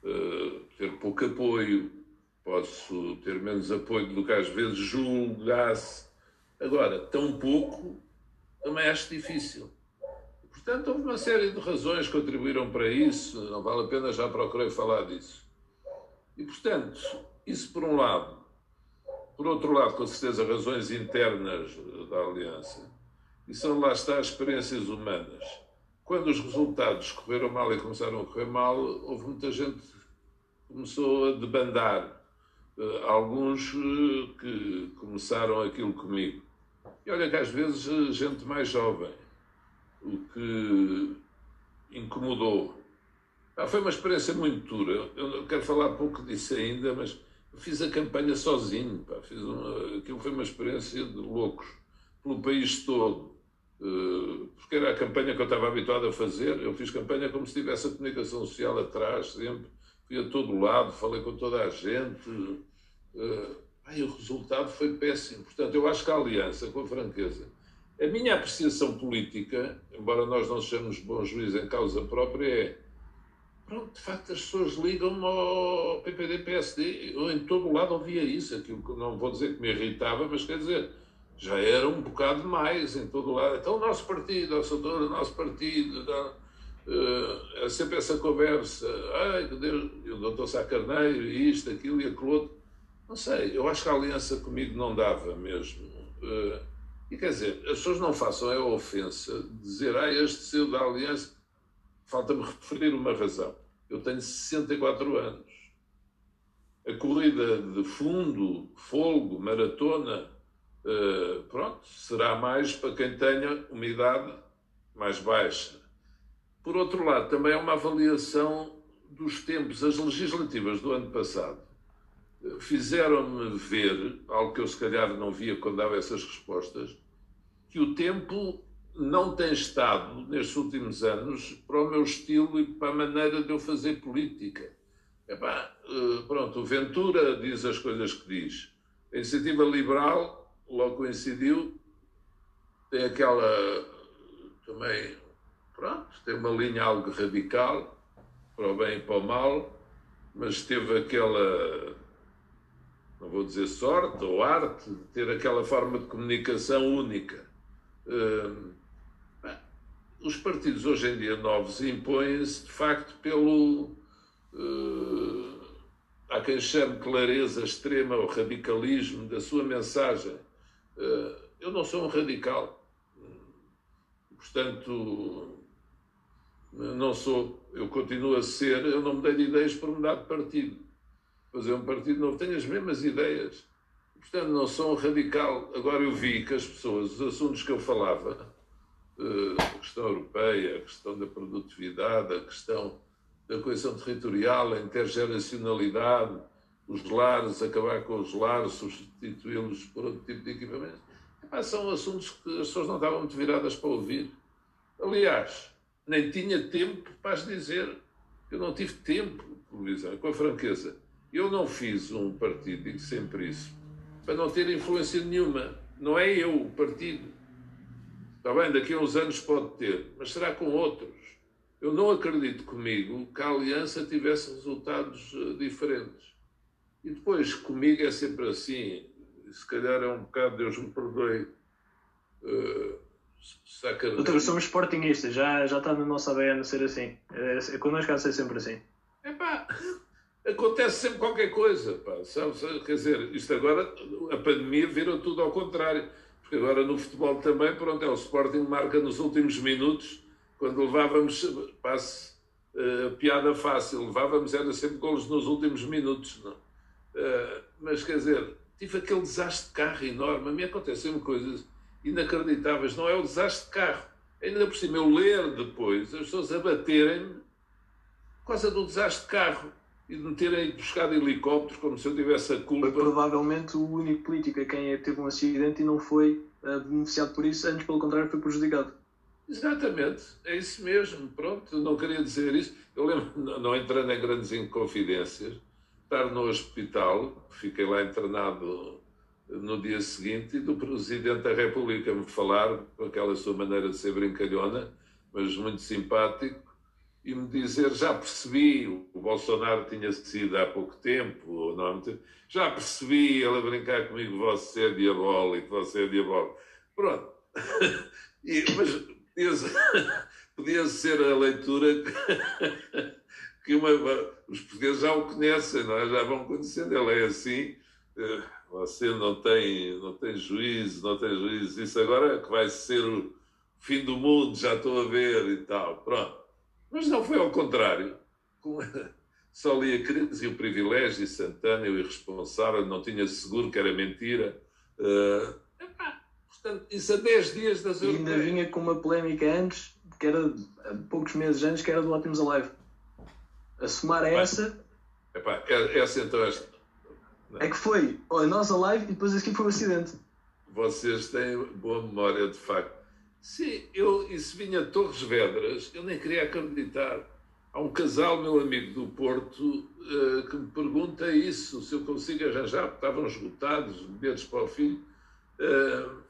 uh, ter pouco apoio, posso ter menos apoio do que às vezes julgasse. Agora, tão pouco, também acho difícil. Portanto, houve uma série de razões que contribuíram para isso, não vale a pena, já procurei falar disso. E, portanto, isso por um lado. Por outro lado, com certeza, razões internas da aliança. E são, lá está, experiências humanas. Quando os resultados correram mal e começaram a correr mal, houve muita gente que começou a debandar alguns uh, que começaram aquilo comigo. E olha que às vezes uh, gente mais jovem, o que incomodou. Ah, foi uma experiência muito dura. Eu não quero falar pouco disso ainda, mas fiz a campanha sozinho. Pá. Fiz uma, aquilo foi uma experiência de loucos, pelo país todo. porque era a campanha que eu estava habituado a fazer. Eu fiz campanha como se tivesse a comunicação social atrás, sempre fui a todo lado, falei com toda a gente. Uh, ai, o resultado foi péssimo. Portanto, eu acho que a aliança, com a franqueza, a minha apreciação política, embora nós não sejamos bons juízes em causa própria, é pronto, de facto as pessoas ligam ao PPD-PSD. Eu em todo o lado ouvia isso, aquilo que não vou dizer que me irritava, mas quer dizer, já era um bocado mais em todo o lado. Então o nosso partido, o nosso partido, É sempre essa conversa, ai que Deus, o doutor Sá Carneiro, isto, aquilo e aquilo outro. Não sei, eu acho que a aliança comigo não dava mesmo. Uh, e quer dizer, as pessoas não façam a ofensa dizer, ah, este seu da aliança. Falta-me referir uma razão. Eu tenho 64 anos. A corrida de fundo, folgo, maratona, uh, pronto, será mais para quem tenha uma idade mais baixa por outro lado, também é uma avaliação dos tempos. As legislativas do ano passado fizeram-me ver, algo que eu se calhar não via quando dava essas respostas, que o tempo não tem estado, nestes últimos anos, para o meu estilo e para a maneira de eu fazer política. Epá, eh, pronto, o Ventura diz as coisas que diz. A iniciativa liberal, logo coincidiu, tem aquela também, pronto, tem uma linha algo radical, para o bem e para o mal, mas teve aquela, não vou dizer sorte ou arte, de ter aquela forma de comunicação única. Uh, os partidos hoje em dia novos impõem-se de facto pelo. Uh, há quem chame clareza extrema ou radicalismo da sua mensagem. Uh, eu não sou um radical. Portanto, não sou. Eu continuo a ser. Eu não mudei de ideias por mudar de partido. Fazer um partido novo. Tenho as mesmas ideias. Portanto, não sou um radical. Agora eu vi que as pessoas, os assuntos que eu falava, a questão europeia, a questão da produtividade, a questão da coesão territorial, a intergeracionalidade, os lares, acabar com os lares, substituí-los por outro tipo de equipamentos. Epá, são assuntos que as pessoas não estavam muito viradas para ouvir. Aliás, nem tinha tempo para as dizer. Eu não tive tempo, com a franqueza. Eu não fiz um partido, digo sempre isso, para não ter influência nenhuma. Não é eu o partido Está bem, daqui a uns anos pode ter, mas será com outros. Eu não acredito comigo que a aliança tivesse resultados uh, diferentes. E depois, comigo é sempre assim. Se calhar é um bocado, Deus me perdoe. Uh, saca... Doutor, somos sportingistas, já, já está na nossa ABN ser assim. É, é, connosco há de ser sempre assim. É pá, acontece sempre qualquer coisa. Pá, sabe, quer dizer, isto agora, a pandemia virou tudo ao contrário Agora no futebol também, pronto, é o Sporting marca nos últimos minutos, quando levávamos, passe uh, piada fácil, levávamos era sempre golos nos últimos minutos, não? Uh, mas quer dizer, tive aquele desastre de carro enorme, a mim acontecem coisas inacreditáveis, não é o desastre de carro, ainda por cima eu ler depois, as pessoas abaterem-me por causa do desastre de carro e de me terem buscado helicópteros como se eu tivesse a culpa. Foi provavelmente o único político a quem teve um acidente e não foi uh, beneficiado por isso, antes pelo contrário foi prejudicado. Exatamente, é isso mesmo. Pronto, não queria dizer isso. Eu lembro, [LAUGHS] não entrando em grandes inconfidências, estar no hospital, fiquei lá internado no dia seguinte, do Presidente da República me falar, com aquela sua maneira de ser brincalhona, mas muito simpático, e me dizer, já percebi, o Bolsonaro tinha sido há pouco tempo, ou não já percebi ele a brincar comigo, você é diabólico, você é diabólico. Pronto. [LAUGHS] E, mas podia, [LAUGHS] podia ser a leitura que uma, os portugueses já o conhecem, não é? já vão conhecendo, ele é assim, eh, você não tem, não tem juízo, não tem juízo, isso agora é que vai ser o fim do mundo, já estou a ver e tal, pronto. Mas não foi ao contrário. [LAUGHS] Só li a crise e o privilégio, e Santana, o irresponsável, não tinha seguro que era mentira. Uh, epá, portanto, isso a 10 dias das. E ainda vinha com uma polémica antes, que era poucos meses antes, que era do Ótimos Alive. A somar a essa. Epá, é, essa então esta. É que foi a nossa live e depois aqui foi o acidente. Vocês têm boa memória, de facto. Sim, eu, isso vinha de Torres Vedras, eu nem queria acreditar. Há um casal, meu amigo do Porto, uh, que me pergunta isso, se eu consigo arranjar, porque estavam esgotados, bilhetes para o filho. Uh,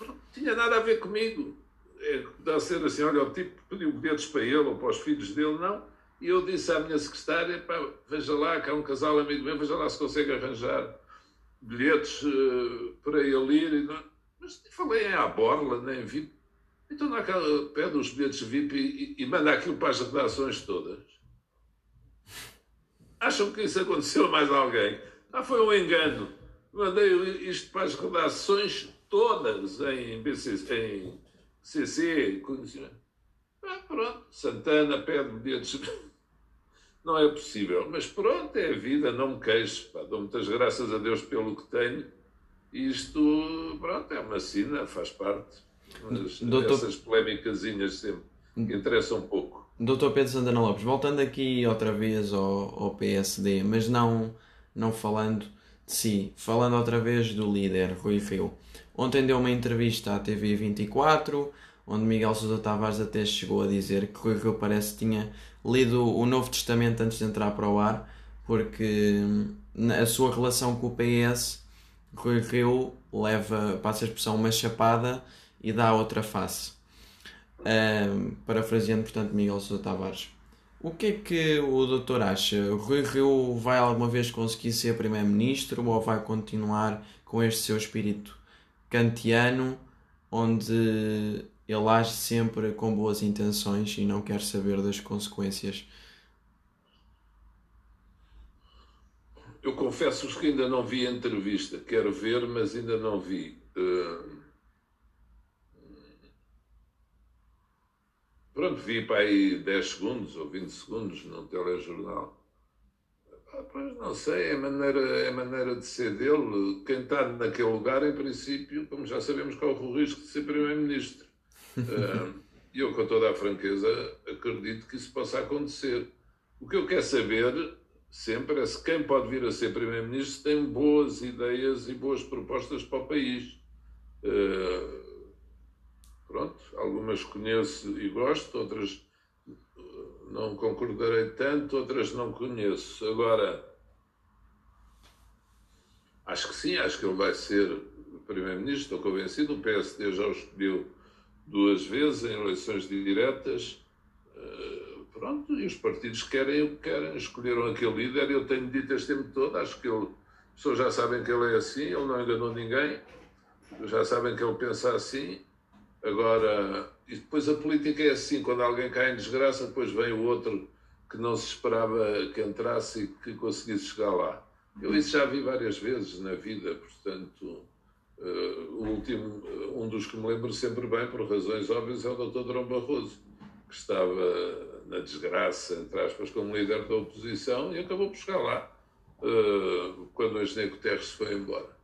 não tinha nada a ver comigo. É, dá a ser assim, olha, o tipo pediu bilhetes para ele ou para os filhos dele, não. E eu disse à minha secretária, veja lá, que há um casal amigo meu, veja lá se consegue arranjar bilhetes uh, para ele ir. E não... Mas falei em à borla, nem vi então naquela, pede os bilhetes VIP e, e, manda aquilo para as redações todas. Acham que isso aconteceu a mais alguém? Ah, foi um engano. Mandei isto para as redações todas em BCC, em CC, ah, pronto, Santana pede bilhetes. Não é possível, mas pronto, é a vida, não me queixo. Pá, dou muitas graças a Deus pelo que tenho. Isto, pronto, é uma sina, faz parte. Mas Doutor... essas sempre que interessam um pouco. Doutor Pedro Santana Lopes, voltando aqui outra vez ao, ao PSD, mas não, não falando Sim, falando outra vez do líder, Rui Rio. Ontem deu uma entrevista à TV 24, onde Miguel Sousa Tavares até chegou a dizer que Rui Rio parece tinha lido o Novo Testamento antes de entrar para o ar, porque hum, a sua relação com o PS, Rui Rio leva, passa a expressão, uma chapada e dá outra face. Um, parafraseando, portanto, Miguel Sousa Tavares. O que é que o doutor acha? Rui Rio vai alguma vez conseguir ser primeiro-ministro ou vai continuar com este seu espírito kantiano, onde ele age sempre com boas intenções e não quer saber das consequências? Eu confesso-vos que ainda não vi a entrevista. Quero ver, mas ainda não vi. Uh Pronto, vi para aí 10 segundos ou 20 segundos no telejornal. Ah, pois não sei, é maneira, é maneira de ser dele. Quem está naquele lugar, em princípio, como já sabemos, corre o risco de ser Primeiro-Ministro. Ah, e eu, com toda a franqueza, acredito que isso possa acontecer. O que eu quero saber sempre é se quem pode vir a ser Primeiro-Ministro tem boas ideias e boas propostas para o país. Uh, Pronto, algumas conheço e gosto, outras eh, não concordarei tanto, outras não conheço. Agora, acho que sim, acho que ele vai ser Primeiro-Ministro, estou convencido. O PSD já o escolheu duas vezes em eleições diretas. Eh, pronto, e os partidos querem o que querem, escolheram aquele líder. Eu tenho dito este tempo todo, acho que ele, as pessoas já sabem que ele é assim, ele não enganou ninguém, já sabem que ele pensa assim Agora, e depois a política é assim, quando alguém cai em desgraça, depois vem o outro que não se esperava que entrasse e que conseguisse chegar lá. Eu isso já vi várias vezes na vida, portanto, uh, último, um dos que me lembro sempre bem, por razões óbvias, é o Dr. Drão Barroso, que estava na desgraça, entre aspas, como líder da oposição e acabou por chegar lá, uh, quando o engenheiro Guterres foi embora.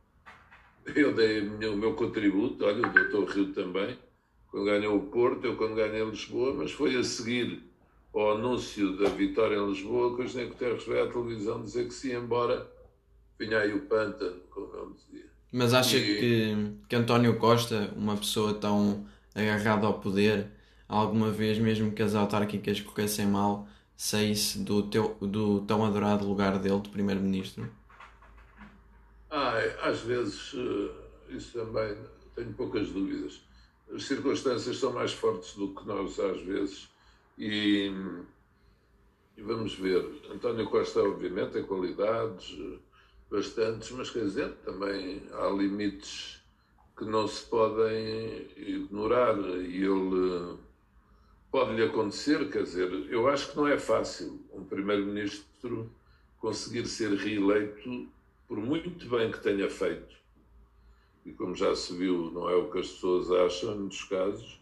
Eu dei o meu contributo, olha, o Dr. Rio também, quando ganhou o Porto, eu quando ganhei Lisboa, mas foi a seguir ao anúncio da vitória em Lisboa que o José Guterres veio à televisão dizer que se ia embora, vinha aí o pântano, como ele dizia. Mas acha e... que, que António Costa, uma pessoa tão agarrada ao poder, alguma vez, mesmo que as autárquicas corressem mal, saísse do, teu, do tão adorado lugar dele de Primeiro-Ministro? Ah, às vezes, eh, isso também, tenho poucas dúvidas as circunstâncias são mais fortes do que nós às vezes e, e vamos ver. António Costa, obviamente, tem qualidades bastantes, mas quer dizer, também há limites que não se podem ignorar e ele pode-lhe acontecer, quer dizer, eu acho que não é fácil um primeiro-ministro conseguir ser reeleito por muito bem que tenha feito e como já se viu, não é o que as pessoas acham, muitos casos,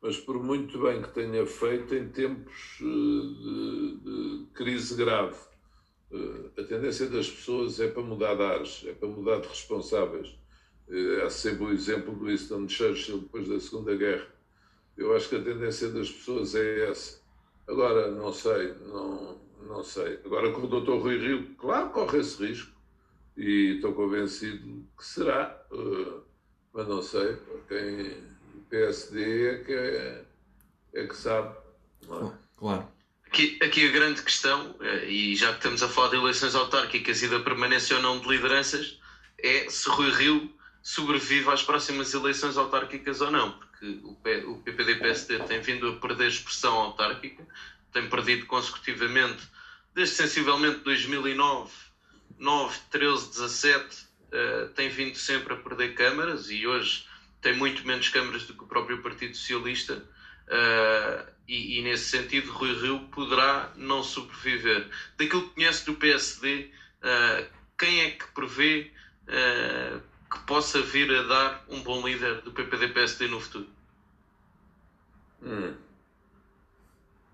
mas por muito bem que tenha feito em tempos eh, de, de crise grave. Eh, a tendência das pessoas é para mudar de ares, é para mudar de responsáveis. Eh, há sempre o exemplo do Winston Churchill depois da Segunda Guerra. Eu acho que a tendência das pessoas é essa. Agora, não sei, não, não sei. Agora, com o Dr. Rui Rio, claro, corre esse risco e estou convencido que será, uh, mas não sei, quem PSD é que, é, é que sabe. É? Claro. Aqui, aqui a grande questão, eh, e já que estamos a falar de eleições autárquicas e da permanência ou não de lideranças, é se Rui Rio sobrevive às próximas eleições autárquicas ou não, porque o PPD-PSD tem vindo a perder expressão autárquica, tem perdido consecutivamente, desde sensivelmente 2009 9, 13, 17 uh, tem vindo sempre a perder câmaras e hoje tem muito menos câmaras do que o próprio Partido Socialista. Uh, e, e, nesse sentido, Rui Rio poderá não sobreviver. Daquilo que conhece do PSD, uh, eh, quem é que prevê uh, que possa vir a dar um bom líder do PPD-PSD no futuro? Hum.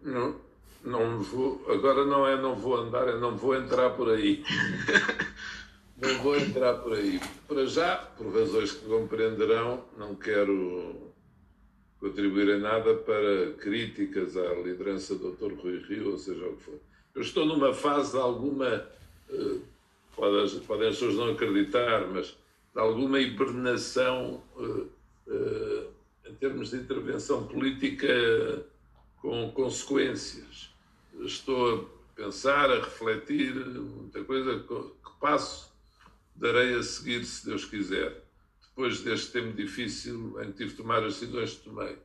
Não, não vou, agora não é não vou andar, é não vou entrar por aí. [LAUGHS] não vou entrar por aí. Para já, por razões que compreenderão, não quero contribuir em nada para críticas à liderança do Dr. Rui Rio, ou seja o que for. Eu estou numa fase de alguma uh, podem, as pessoas não acreditar, mas de alguma hibernação uh, uh, em termos de intervenção política com consequências. Estou a pensar, a refletir, muita coisa que passo, darei a seguir, se Deus quiser. Depois deste tempo difícil em que tive de tomar as decisões que tomei.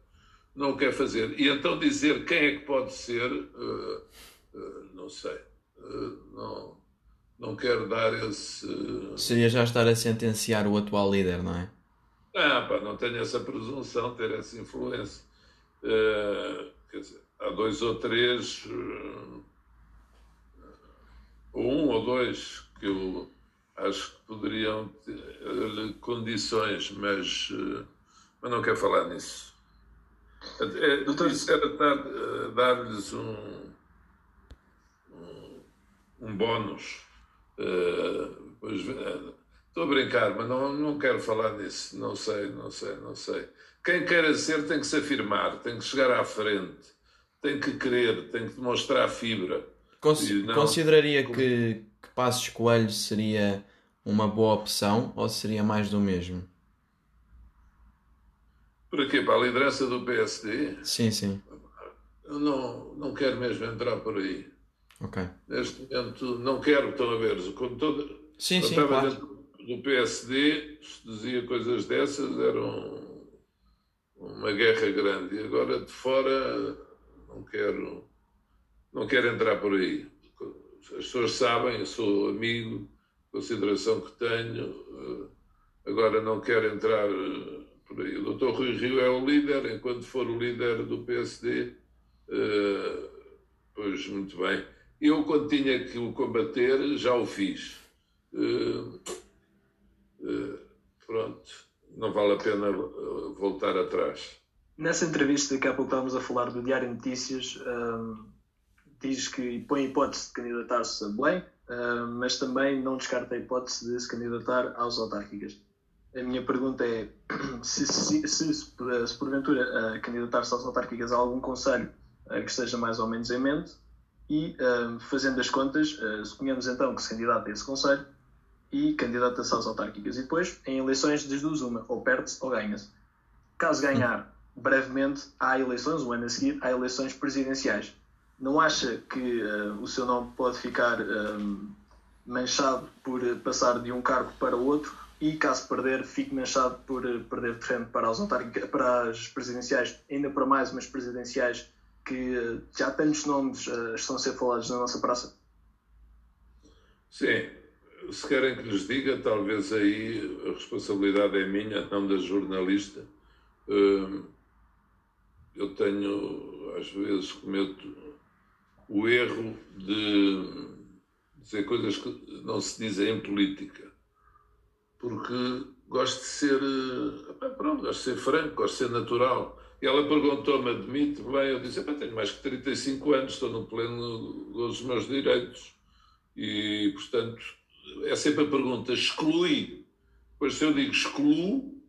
Não o quer fazer. E então dizer quem é que pode ser, uh, uh, não sei. Uh, não, não quero dar esse. Seria já estar a sentenciar o atual líder, não é? Ah, pá, não tenho essa presunção, ter essa influência. Quer dizer, há dois ou três, uh, um ou dois, que eu acho que poderiam ter condições, mas, uh, mas não quero falar nisso. É, Doutor... Isso era dar-lhes dar um, um, um bónus. Uh, pois, Estou a brincar, mas não, não quero falar nisso. Não sei, não sei, não sei. Quem queira ser tem que se afirmar, tem que chegar à frente, tem que querer, tem que demonstrar fibra. Cons não... Consideraria que, que Passos Coelho seria uma boa opção ou seria mais do mesmo? Para quê? Para a liderança do PSD? Sim, sim. Eu não, não quero mesmo entrar por aí. Ok. Neste momento não quero, estão a ver, com toda... Sim, sim, claro. Dentro do PSD, se dizia coisas dessas, era um, uma guerra grande. E agora de fora não quero, não quero entrar por aí. As pessoas sabem, eu sou amigo, consideração que tenho, eh, agora não quero entrar eh, por aí. O Dr. Rui Rio é o líder, enquanto for o líder do PSD, eh, pois muito bem. Eu, quando tinha que o combater, já o fiz. Pronto, não vale a pena voltar atrás. Nessa entrevista que há pouco estávamos a falar do Diário Notícias, ehm, diz que põe hipótese de candidatar-se a Belém, uh, mas também não descarta a hipótese de se candidatar às autárquicas. A minha pergunta é [CLEARS THROAT] se, se, se, se porventura uh, candidatar-se às autárquicas há algum conselho uh, que esteja mais ou menos em mente e, fazendo as contas, suponhamos então que se candidata a esse conselho, e candidata-se às autárquicas. E depois, em eleições, desduz uma, ou perde-se ou ganha-se. Caso ganhar, brevemente, há eleições, o ano a seguir, há eleições presidenciais. Não acha que uh, o seu nome pode ficar um, eh, manchado por passar de um cargo para outro e, caso perder, fique manchado por perder terreno para autárquicas, para as presidenciais, ainda para mais umas presidenciais que uh, já tantos nomes uh, estão a ser falados na nossa praça? Sim, se querem que lhes diga, talvez aí a responsabilidade é minha, não da jornalista. Hum, eu tenho, às vezes, cometo o erro de dizer coisas que não se dizem em política. Porque gosto de ser, pronto, gosto de ser franco, gosto de ser natural. E ela perguntou-me, admite bem, eu disse, tenho mais que 35 anos, estou no pleno dos meus direitos. E, portanto, é sempre a pergunta: exclui? Pois se eu digo excluo,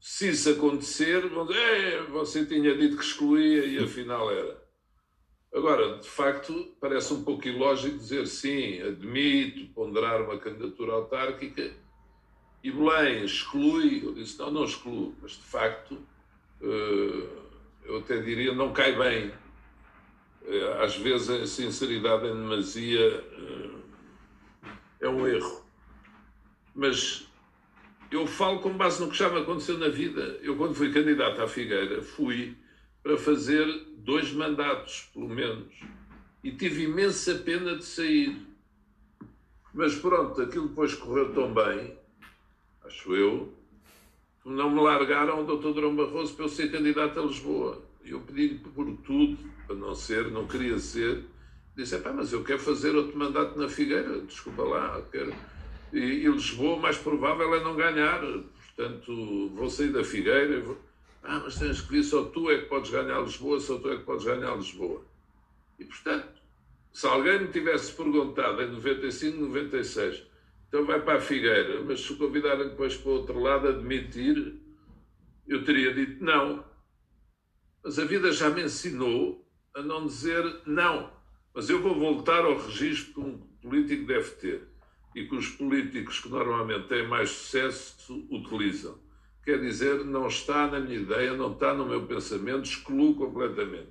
se isso acontecer, vão dizer, é, você tinha dito que excluía e [LAUGHS] afinal era. Agora, de facto, parece um pouco ilógico dizer sim, admito ponderar uma candidatura autárquica e Belém exclui. Eu disse não, não excluo, mas de facto, eh, eu até diria, não cai bem. Eh, às vezes a sinceridade em demasia eh, é um erro. Mas eu falo com base no que já me aconteceu na vida. Eu, quando fui candidato à Figueira, fui para fazer dois mandatos, pelo menos. E tive imensa pena de sair. Mas pronto, aquilo depois correu tão bem, acho eu, que não me largaram ao Dr. Durão Barroso para eu ser candidato a Lisboa. Eu pedi por tudo, para não ser, não queria ser, disse, mas eu quero fazer outro mandato na Figueira, desculpa lá, quero... E, e Lisboa, o mais provável é não ganhar, portanto, vou sair da Figueira, vou... ah, mas tens que vir, só tu é que podes ganhar Lisboa, só tu é que podes ganhar Lisboa. E, portanto, se alguém me tivesse perguntado em 95, 96, então vai para a Figueira, mas se o convidarem depois para o outro lado admitir, eu teria dito não. Mas a vida já me ensinou a não dizer não. Mas eu vou voltar ao registro que um político deve ter. e que os políticos que normalmente têm mais sucesso utilizam. Quer dizer, não está na minha ideia, não está no meu pensamento, excluo completamente.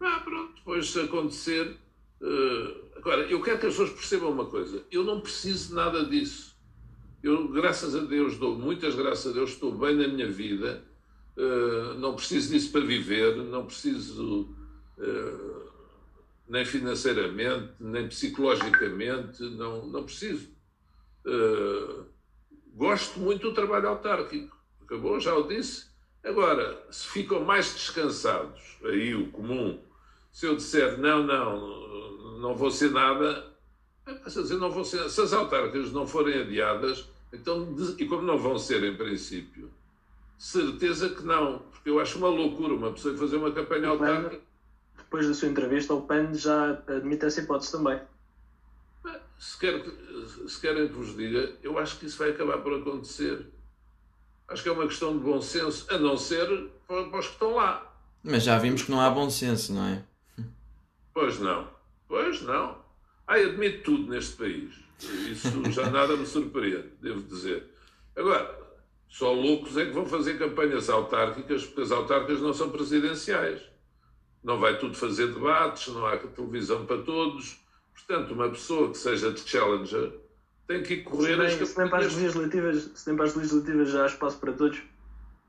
Ah, pronto, depois se acontecer. Uh, agora, eu quero que as pessoas percebam uma coisa: eu não preciso nada disso. Eu, graças a Deus, dou muitas graças a Deus, estou bem na minha vida, uh, não preciso disso para viver, não preciso. Uh, nem financeiramente, nem psicologicamente, não, não preciso. Uh, gosto muito do trabalho autárquico, acabou, já o disse. Agora, se ficam mais descansados, aí o comum, se eu disser não, não, não vou ser nada, passa a dizer não vou ser, se as autárquicas não forem adiadas, então, e como não vão ser em princípio, certeza que não, porque eu acho uma loucura uma pessoa fazer uma campanha autárquica depois da sua entrevista, o PAN já admite essa hipótese também. Se, quer, se querem que vos diga, eu acho que isso vai acabar por acontecer. Acho que é uma questão de bom senso, a não ser para os que estão lá. Mas já vimos que não há bom senso, não é? Pois não. Pois não. Ai, admito tudo neste país. Isso já nada me surpreende, devo dizer. Agora, só loucos é que vão fazer campanhas autárquicas, porque as autárquicas não são presidenciais não vai tudo fazer debates, não há televisão para todos. Portanto, uma pessoa que seja de challenger tem que ir correr se nem, as se nem para as legislativas, se nem para as legislativas já há espaço para todos,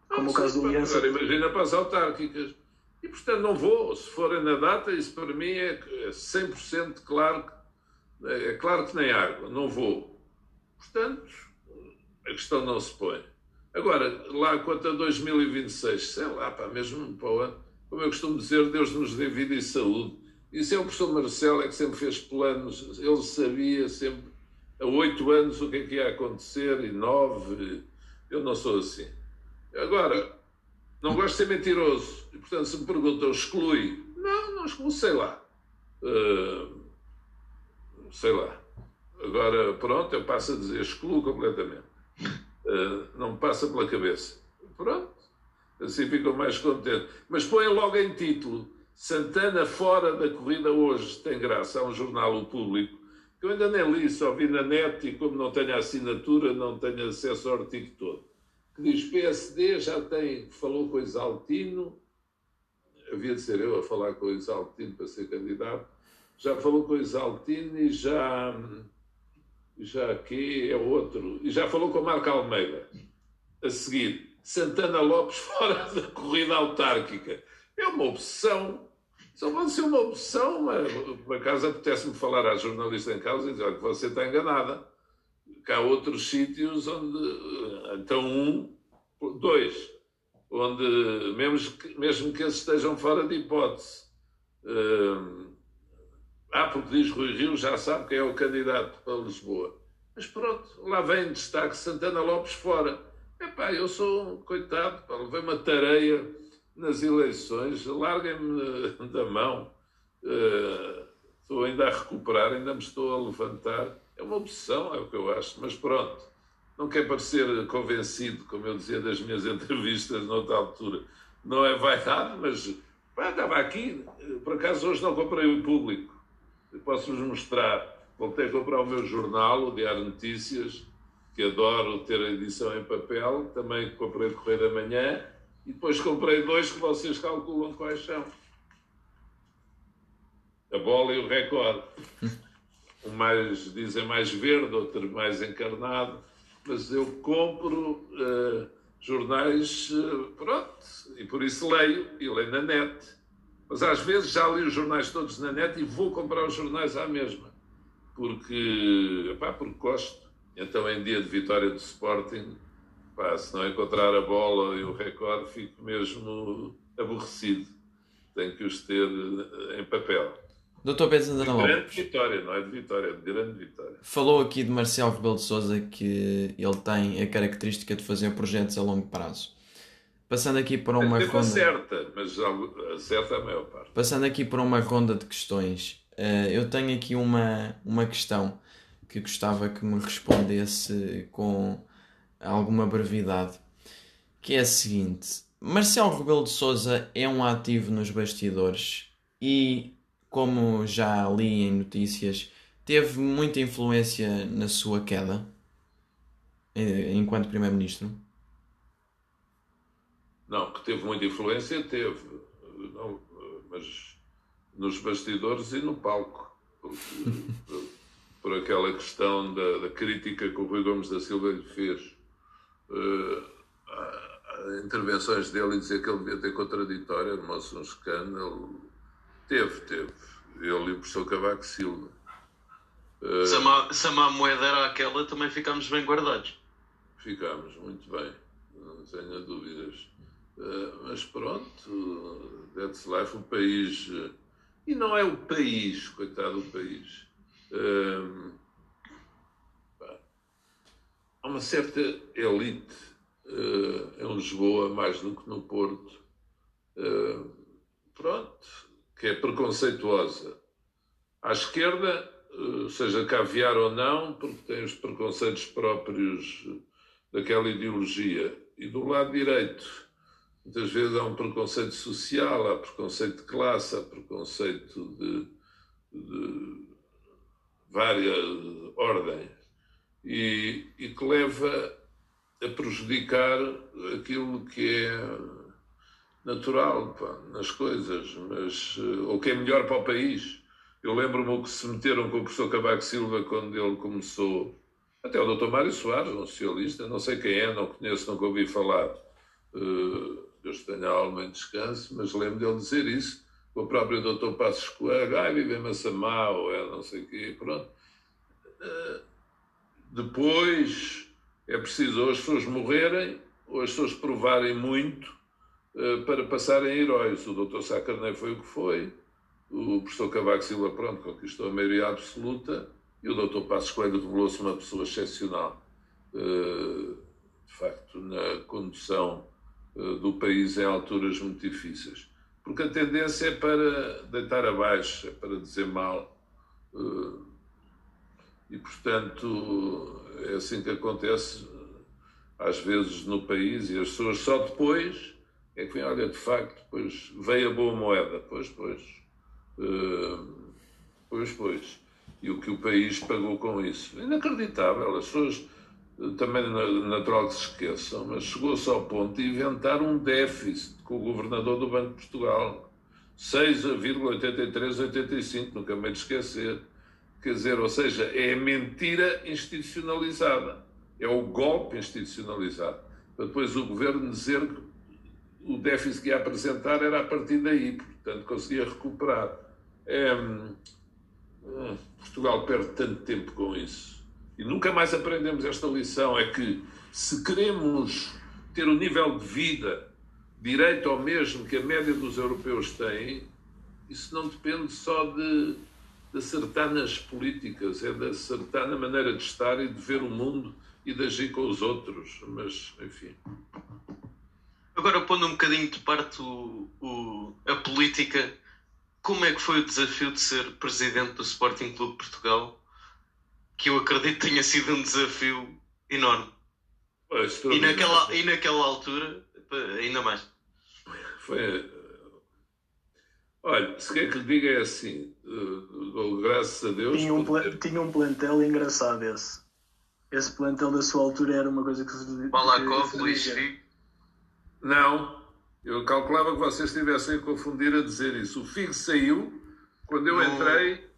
como ah, o caso do Aliança. Imagina para as autárquicas. E, portanto, não vou. Se forem na data, isso para mim é 100% claro. É claro que nem água. Não vou. Portanto, a questão não se põe. Agora, lá quanto a 2026, sei lá, pá, mesmo para o ano como eu costumo dizer, Deus nos dê vida e saúde. Isso é o professor Marcelo, é que sempre fez planos, ele sabia sempre, oito anos, o que é que ia acontecer, e nove, eu não sou assim. Agora, não gosto de ser mentiroso, e portanto, se me perguntam, exclui? Não, não exclui, sei lá. Uh, sei lá. Agora, pronto, eu passo a dizer, excluo completamente. Uh, não me passa pela cabeça. Pronto, assim ficam mais contentes. Mas põem logo em título: Santana fora da corrida hoje. Tem graça, há um jornal o público, que eu ainda nem li, só vi na net e como não tenho assinatura, não tenho acesso ao artigo todo. Que diz: PSD já tem, falou com o Exaltino, havia de ser eu a falar com o Exaltino para ser candidato, já falou com o Exaltino e já. Já aqui é outro. E já falou com o Marco Almeida. A seguir, Santana Lopes [LAUGHS] fora da corrida autárquica. É uma opção. Só pode ser uma opção. Por acaso apetece-me falar à jornalista em causa e dizer: olha, você está enganada. Que há outros sítios onde. Então, um, dois, onde, mesmo que, mesmo que esses estejam fora de hipótese. Uh, ah, porque diz Rui Rio, já sabe quem é o candidato para Lisboa. Mas pronto, lá vem em destaque Santana Lopes fora. Epá, eu sou um coitado, levei uma tareia nas eleições, larguem-me da mão. Uh, estou ainda a recuperar, ainda me estou a levantar. É uma opção, é o que eu acho, mas pronto. Não quer parecer convencido, como eu dizia das minhas [LAUGHS] entrevistas noutra altura. Não é vaidade, mas pá, estava aqui. Por acaso hoje não comprei o público. Posso-vos mostrar. Voltei a comprar o meu jornal, o Diário Notícias, que adoro ter a edição em papel, também comprei de Correio da Manhã, e depois comprei dois que vocês calculam quais são. A bola e o recorde. [LAUGHS] Um mais, dizem mais verde, outro mais encarnado, mas eu compro uh, jornais, uh, pronto, e por isso leio, e leio na net. Mas às vezes já li os jornais todos na net e vou comprar os jornais à mesma, porque, epá, porque gosto. Então, em dia de vitória do Sporting, pá, se não encontrar a bola e o recorde, fico mesmo aborrecido. Tenho que os ter eh, em papel. Doutor Pedro Santana Lopes. Grande vitória, não é de vitória, é de grande vitória. Falou aqui de Marcelo Rebelo de Souza que ele tem a característica de fazer projetos a longo prazo. Passando aqui para uma ronda. acerta, mas acerta a maior parte. Passando aqui para uma ronda de questões, eh, eu tenho aqui uma, uma questão que gostava que me respondesse com alguma brevidade, que é a seguinte: Marcelo Rebelo de Souza é um ativo nos bastidores e, como já li em notícias, teve muita influência na sua queda eh, enquanto Primeiro-Ministro? Não, que teve muita influência, teve. Não, mas nos bastidores e no palco. [LAUGHS] Por, por aquela questão da, da, crítica que o Rui Gomes da Silva lhe fez. Uh, intervenções dele e dizer que ele devia ter contraditória, mostra um escândalo. Teve, teve. Ele e o professor Cavaco Silva. Uh, se, a má, se a má moeda era aquela, também ficámos bem guardados. Ficámos, muito bem. Não tenho dúvidas. Uh, mas pronto, that's life, o país. E não é o país, coitado do país. Uh, uma certa elite em Lisboa, mais do que no Porto, pronto, que é preconceituosa. À esquerda, seja caviar ou não, porque tem os preconceitos próprios daquela ideologia. E do lado direito, Muitas vezes há um preconceito social, há preconceito de classe, há preconceito de, de várias ordens e, e que leva a prejudicar aquilo que é natural pá, nas coisas, mas o que é melhor para o país. Eu lembro-me que se meteram com o professor Cavaco Silva quando ele começou, até o Dr. Mário Soares, um socialista, não sei quem é, não conheço, nunca ouvi falar. Uh, Deus tenha a alma em descanso, mas lembro dele dizer isso, o próprio Dr. Passos Coelho, ai, vive em Massamá, ou é não sei o quê, pronto. Uh, depois é preciso ou as pessoas morrerem, ou as pessoas provarem muito uh, para passarem heróis. O Dr. Sá Carneiro foi o que foi, o professor Cavaco Silva, pronto, conquistou a maioria absoluta, e o Dr. Passos Coelho revelou-se uma pessoa excepcional. Uh, de facto, na condução eh, do país em alturas muito difíceis. Porque a tendência é para deitar abaixo, é para dizer mal. Eh, e, portanto, é assim que acontece às vezes no país e as pessoas só depois é que vem, olha, de facto, depois veio a boa moeda, pois, pois, eh, pois, pois. E o que o país pagou com isso. Inacreditável, as pessoas também natural que se esqueçam, mas chegou-se ao ponto de inventar um déficit com o governador do Banco de Portugal. 6,8385, nunca me de esquecer. Quer dizer, ou seja, é a mentira institucionalizada. É o golpe institucionalizado. Para depois o governo dizer que o déficit que ia apresentar era a partir daí, portanto conseguia recuperar. É, Portugal perde tanto tempo com isso e nunca mais aprendemos esta lição, é que se queremos ter o um nível de vida direito ao mesmo que a média dos europeus tem, isso não depende só de, de acertar nas políticas, é de acertar na maneira de estar e de ver o mundo e de agir com os outros. Mas, enfim. Agora, pondo um bocadinho de parte o, o, a política, como é que foi o desafio de ser presidente do Sporting Clube Portugal que eu acredito tenha sido um desafio enorme. Pois, e, naquela, e naquela altura, ainda mais. Foi. Olha, se quer que lhe diga é assim, uh, graças a Deus. Tinha um, ter... tinha um plantel engraçado esse. Esse plantel da sua altura era uma coisa que se. Balakov, Luís Figo. Não, eu calculava que vocês estivessem a confundir a dizer isso. O Figo saiu quando eu no... entrei.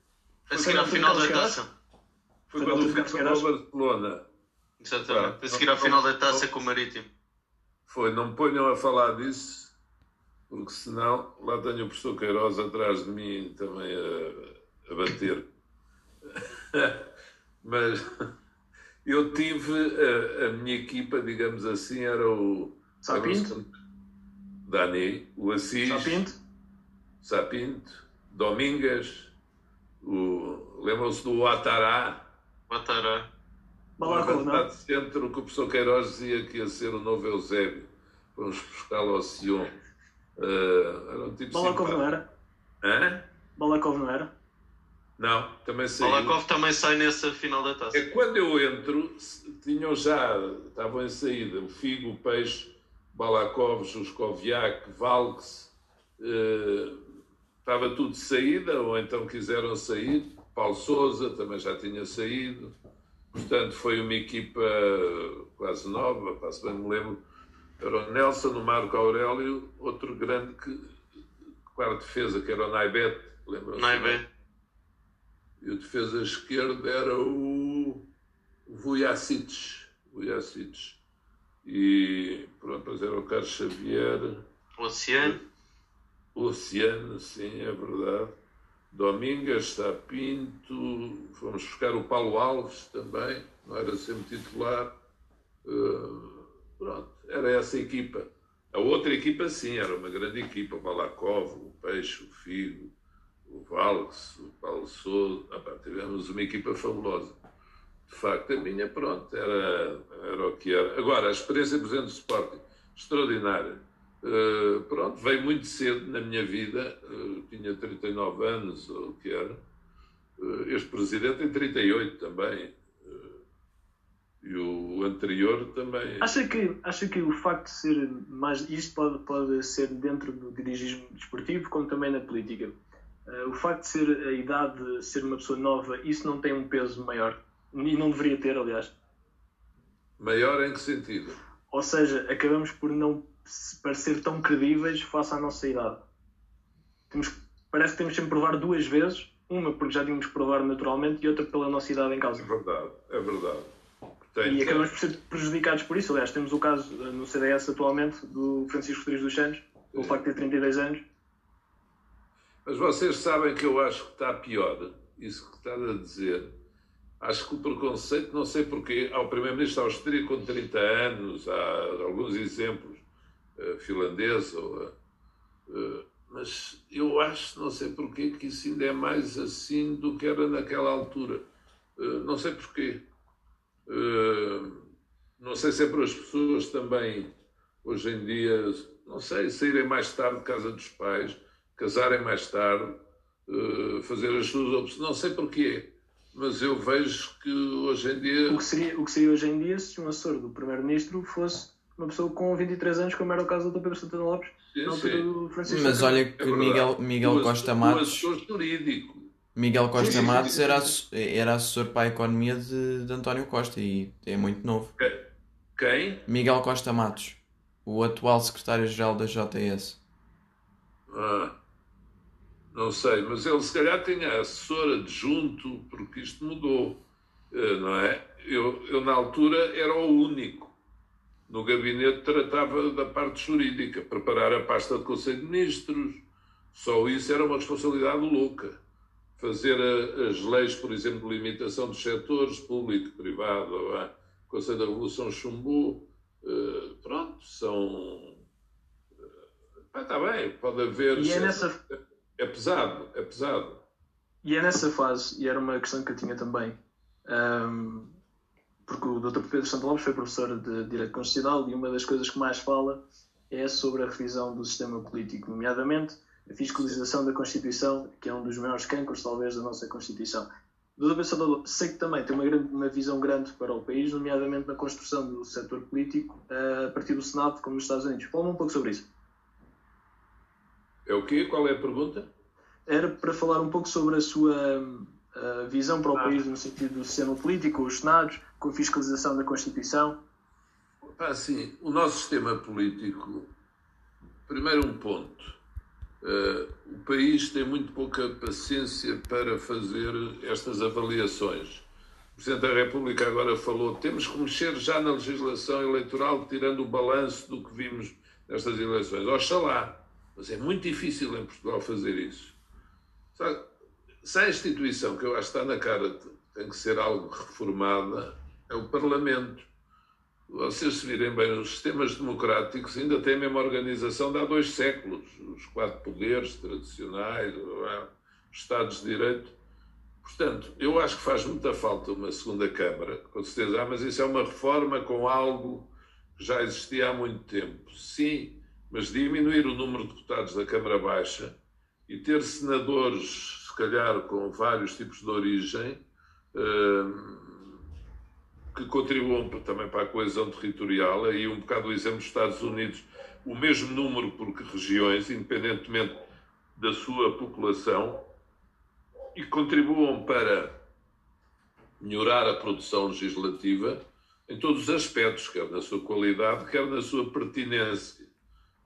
A seguir ao final da taça. Foi quando o Figo foi ao Barcelona. Exatamente. a seguir ao final da taça com o Marítimo. Foi, não me ponham a falar disso, porque senão lá tenho o professor Queiroz atrás de mim também a, a bater. [LAUGHS] Mas eu tive a, a, minha equipa, digamos assim, era o. Sapinto? Dani, o Assis. Sapinto? Sapinto, Domingas, o, lembram-se do Atará, Matará. Balacov, não? de centro que o professor Queiroz dizia que ia ser o novo Eusébio. Vamos buscá-lo ao Sion. Uh, era um tipo Balakov não era? Hã? Balakov não era? Não, também saiu. Balakov também sai nessa final da taça. É quando eu entro, tinham já, estavam em saída, o Figo, o Peixe, Balakov, Juskoviak, Valks, uh, estava tudo de saída, ou então quiseram sair Paulo Souza também já tinha saído. Portanto, foi uma equipa quase nova, quase bem me lembro. Era o Nelson, o Marco Aurélio, outro grande que, quarto defesa, que era o Naibet, lembram-se? Naibet. E o defesa esquerdo era o Vujacic. Vujacic. E pronto, depois era o Carlos Xavier. Oceano. Oceano, sim, é verdade. Domingas, está Pinto, fomos buscar o Paulo Alves também, não era sempre titular. Uh, pronto, era essa equipa. A outra equipa, sim, era uma grande equipa. O Balakov, o Peixe, o Figo, o Valks, o Paulo Souza. Ah, tivemos uma equipa fabulosa. De facto, a minha, pronto, era, era o que era. Agora, a experiência do Presidente do Sporting, extraordinária Uh, pronto, veio muito cedo na minha vida, uh, tinha 39 anos, ou o que era. Uh, este presidente tem 38 também. E o anterior também. Acha que, acha que o facto de ser mais. Isto pode, pode ser dentro do dirigismo desportivo, como também na política. o facto de ser a idade, de ser uma pessoa nova, isso não tem um peso maior? E não deveria ter, aliás. Maior em que sentido? Ou seja, acabamos por não parecer tão credíveis face à nossa idade. Temos, parece que temos sempre provar duas vezes, uma porque já tínhamos que provar naturalmente e outra pela nossa idade em causa. É verdade, é verdade. E acabamos por ser prejudicados por isso. Aliás, temos o caso eh, no CDS atualmente do Francisco Rodrigues dos Santos, pelo facto de ter 32 anos. Mas vocês sabem que eu acho que está pior, isso que está a dizer. Acho que o preconceito, não sei porquê, ao Primeiro-Ministro austríaco com 30 anos, há alguns exemplos, uh, finlandesa, uh, uh, mas eu acho, não sei porquê, que isso ainda é mais assim do que era naquela altura. não sei porquê. Não sei se é para as pessoas também, hoje em dia, não sei, saírem mais tarde de casa dos pais, casarem mais tarde, fazer as suas opções, não sei porquê mas eu vejo que hoje em dia. O que seria, o que seria hoje em dia se um assessor do Primeiro-Ministro fosse uma pessoa com 23 anos, como era o caso do Dr. Pedro Santana Lopes, sim, do Francisco Mas olha que é Miguel, Miguel Costa Matos. jurídico. Miguel Costa sim, Matos era, era assessor para a economia de, de António Costa e é muito novo. Quem? Miguel Costa Matos, o atual secretário-geral da JS. Ah, não sei, mas ele se calhar tinha assessor adjunto, porque isto mudou, eh, não é? Eu, eu na altura era o único no gabinete tratava da parte jurídica, preparar a pasta de Conselho de Ministros. Só isso era uma responsabilidade louca. Fazer a, as leis, por exemplo, de limitação dos setores, público, privado, o Conselho da Revolução chumbou. Uh, pronto, são. Está uh, bem, pode haver. E é, nessa... é pesado, é pesado. E é nessa fase, e era uma questão que eu tinha também. Um porque o Dr. Pedro Santo Lopes foi professor de Direito Constitucional e uma das coisas que mais fala é sobre a revisão do sistema político, nomeadamente a fiscalização da Constituição, que é um dos maiores cancros, talvez, da nossa Constituição. Santo Lopes sei que também tem uma, grande, uma visão grande para o país, nomeadamente na construção do setor político eh, a partir do Senado, como nos Estados Unidos. Fala um pouco sobre isso. É o quê? Qual é a pergunta? Era para falar um pouco sobre a sua a visão para o ah. país no sentido do sistema político, os Senados, com a fiscalização da Constituição? Ah, sim, o nosso sistema político, primeiro um ponto, uh, o país tem muito pouca paciência para fazer estas avaliações. O Presidente da República agora falou, temos que mexer já na legislação eleitoral, tirando o balanço do que vimos nestas eleições. Oxalá, mas é muito difícil em Portugal fazer isso. Sabe? se a instituição que eu acho que está na cara tem que ser algo reformada, é o Parlamento. Vocês se virem bem, os sistemas democráticos ainda têm a mesma organização de há dois séculos. Os quatro poderes tradicionais, os Estados de Direito. Portanto, eu acho que faz muita falta uma segunda Câmara, com certeza. Ah, mas isso é uma reforma com algo que já existia há muito tempo. Sim, mas diminuir o número de deputados da Câmara Baixa e ter senadores se calhar com vários tipos de origem, ehm, que contribuam também para a coesão territorial. Aí um bocado o exemplo dos Estados Unidos, o mesmo número por regiões, independentemente da sua população. e contribuam para melhorar a produção legislativa em todos os aspectos, quer na sua qualidade, quer na sua pertinência,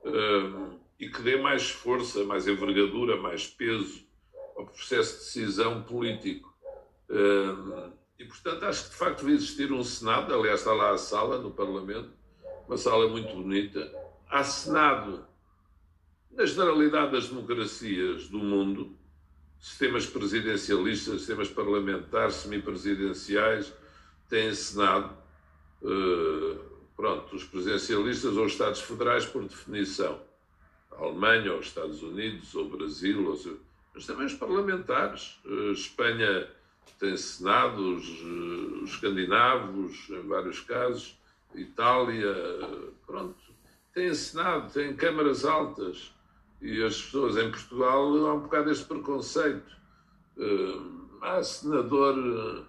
um, e que dê mais força, mais envergadura, mais peso ao processo de decisão político. E, portanto, acho que de facto devia existir um Senado, aliás, está lá a sala no Parlamento, uma sala muito bonita. Há Senado, na generalidade das democracias do mundo, sistemas presidencialistas, sistemas parlamentares, semipresidenciais, têm Senado. Uh, pronto, os presidencialistas ou os Estados federais, por definição. A Alemanha, ou os Estados Unidos, ou Brasil, ou... mas também os parlamentares. Uh, Espanha tem Senado, os, os escandinavos, em vários casos, Itália, pronto. Tem Senado, tem câmaras altas. E as pessoas em Portugal há um bocado este preconceito. Uh, há senador. Uh,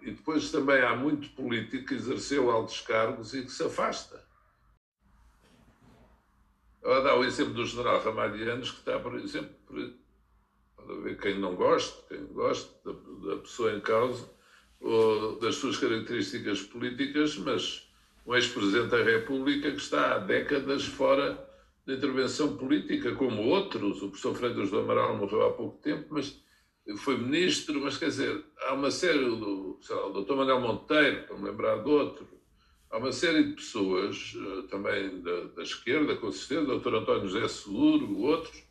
e depois também há muito político que exerceu altos cargos e que se afasta. Ela dá o exemplo do general Ramalhianos, que está, por exemplo, quem não goste, quem goste da, da pessoa em causa, ou das suas características políticas, mas um ex-presidente da República que está há décadas fora de intervenção política, como outros. O professor Freitas do Amaral morreu há pouco tempo, mas foi ministro. Mas quer dizer, há uma série, do, sei lá, o doutor Manuel Monteiro, para me lembrar de outro, há uma série de pessoas, eh, também da, da esquerda, com certeza, o doutor António José Seguro, outros,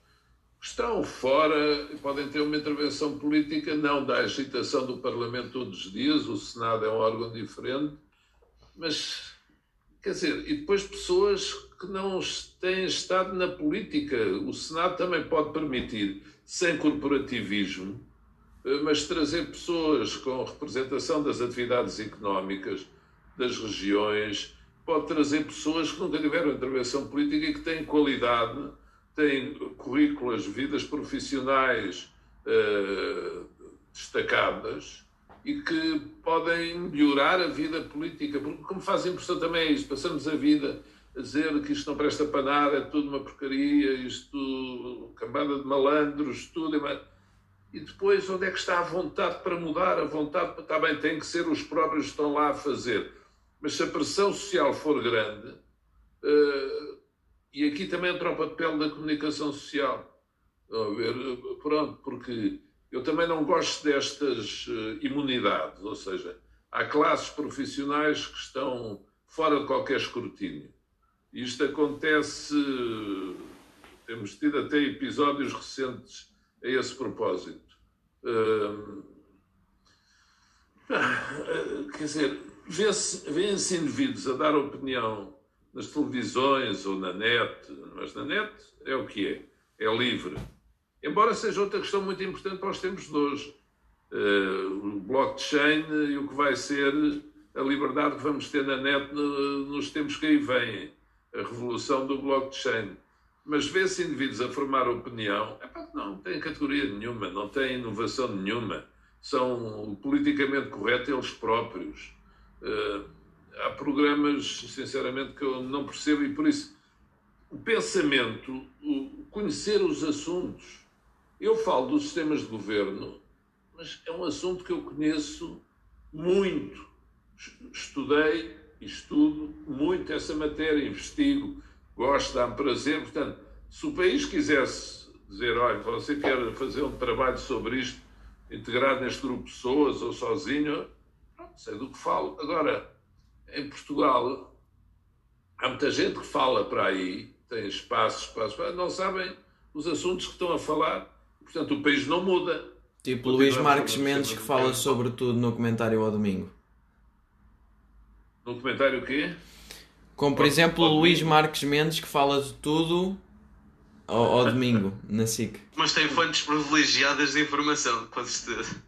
estão fora e podem ter uma intervenção política, não da agitação do Parlamento todos os dias, o Senado é um órgão diferente, mas Quer dizer, e depois pessoas que não têm estado na política. O Senado também pode permitir, sem corporativismo, eh, mas trazer pessoas com representação das atividades económicas, das regiões, pode trazer pessoas que nunca tiveram intervenção política e que têm qualidade, têm currículas, vidas profissionais uh, destacadas e que podem melhorar a vida política, porque como faz impressão também é isso, passamos a vida a dizer que isto não presta para nada, é tudo uma porcaria, isto, cambada de malandros, tudo. E depois, onde é que está a vontade para mudar? A vontade, está bem, tem que ser os próprios que estão lá a fazer. Mas se a pressão social for grande, uh, e aqui também entra o papel da comunicação social, pronto, porque eu também não gosto destas uh, imunidades, ou seja, há classes profissionais que estão fora de qualquer escrutínio. Isto acontece, temos tido até episódios recentes a esse propósito. Uh, quer dizer, vêem-se indivíduos a dar opinião nas televisões ou na net, mas na net é o que é, é livre Embora seja outra questão muito importante para os tempos de hoje. Uh, o blockchain e o que vai ser a liberdade que vamos ter na net no, nos tempos que aí vêm. A revolução do blockchain. Mas vê-se indivíduos a formar opinião, epá, não têm categoria nenhuma, não têm inovação nenhuma, são politicamente corretos eles próprios. Uh, há programas, sinceramente, que eu não percebo e por isso o pensamento, o conhecer os assuntos, eu falo dos sistemas de governo, mas é um assunto que eu conheço muito. Estudei estudo muito essa matéria, investigo, gosto, dá-me prazer. Portanto, se o país quisesse dizer, olha, você quer fazer um trabalho sobre isto, integrado neste grupo de pessoas ou sozinho, pronto, sei do que falo. Agora, em Portugal, há muita gente que fala para aí, tem espaços, espaços, não sabem os assuntos que estão a falar Portanto, o país não muda. Tipo Luís Marques Mendes que fala sobre tudo no comentário ao domingo. No comentário o quê? Como por exemplo o Luís Marques Mendes que fala de tudo ao, ao [LAUGHS] domingo, na SIC. Mas tem fontes privilegiadas de informação, com certeza.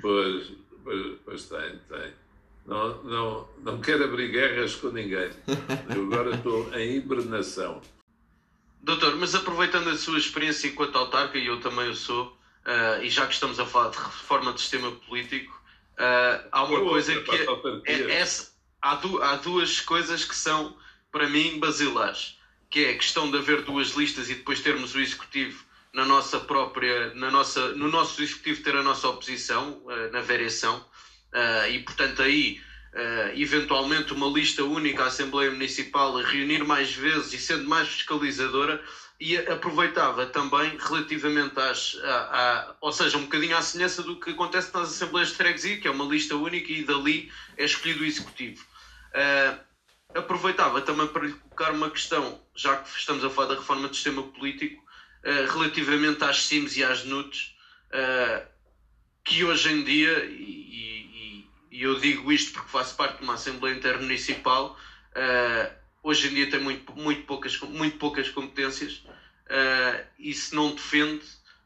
Pois, pois, pois tem, tem. Não, não, não quero abrir guerras com ninguém. Eu agora estou em hibernação. Doutor, mas aproveitando a sua experiência enquanto autarca, e eu também o sou, uh, e já que estamos a falar de reforma do sistema político, uh, há uma coisa que é, é, essa, há, du, há duas coisas que são, para mim, basilares, que é a questão de haver duas listas e depois termos o executivo na nossa própria, na nossa, no nosso executivo ter a nossa oposição na variação e portanto aí eventualmente uma lista única à Assembleia Municipal reunir mais vezes e sendo mais fiscalizadora e aproveitava também relativamente às, à, à, ou seja, um bocadinho à semelhança do que acontece nas Assembleias de Freguesia, que é uma lista única e dali é escolhido o Executivo. Uh, aproveitava também para lhe colocar uma questão, já que estamos a falar da reforma do sistema político, uh, relativamente às CIMs e às NUTs, uh, que hoje em dia, e, e, eu digo isto porque faço parte de uma Assembleia Intermunicipal, hoje em dia tem muito, muito, poucas, muito poucas competências uh, e se não defende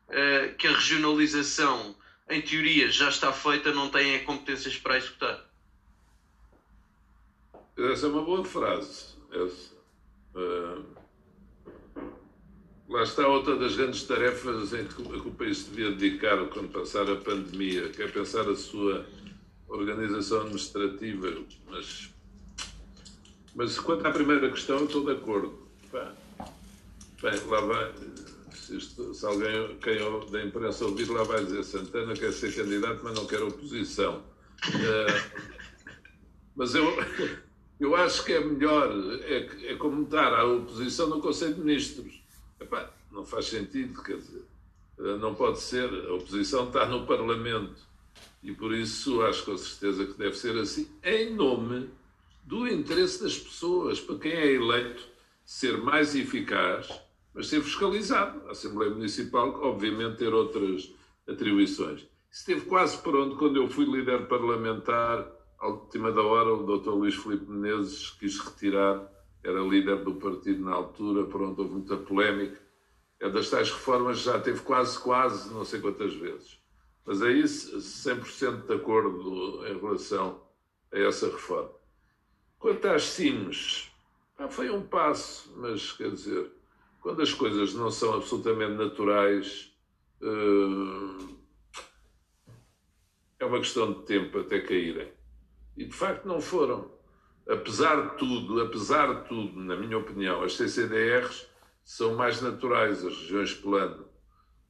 uh, que a regionalização, em teoria, já está feita, não tem competências para executar. Essa é uma boa frase. Uh, lá está outra das grandes tarefas em que o país devia dedicar quando passar a pandemia, que é pensar a sua organização administrativa, mas mas quanto à primeira questão, eu estou de acordo. Bem, lá vai. Se, isto, se alguém quem da imprensa ouvir, lá vai dizer Santana quer ser candidato, mas não quer oposição. Uh, mas eu, [LAUGHS] eu acho que é melhor, é, é como dar à oposição no Conselho de Ministros. Epá, não faz sentido, quer dizer, eh, não pode ser. A oposição está no Parlamento e por isso acho com certeza que deve ser assim, em nome do interesse das pessoas, para quem é eleito ser mais eficaz, mas ser fiscalizado. A Assembleia Municipal, obviamente, ter outras atribuições. Esteve quase pronto quando eu fui líder parlamentar, à última da hora, o Dr. Luís Filipe Menezes quis retirar, era líder do partido na altura, pronto, houve muita polémica. É das tais reformas já teve quase, quase, não sei quantas vezes. Mas aí 100% de acordo em relação a essa reforma. Quanto às CIMs, foi um passo, mas quer dizer, quando as coisas não são absolutamente naturais, uh, é uma questão de tempo até caírem. E de facto não foram. Apesar de tudo, apesar de tudo, na minha opinião, as CCDRs são mais naturais, as regiões plano.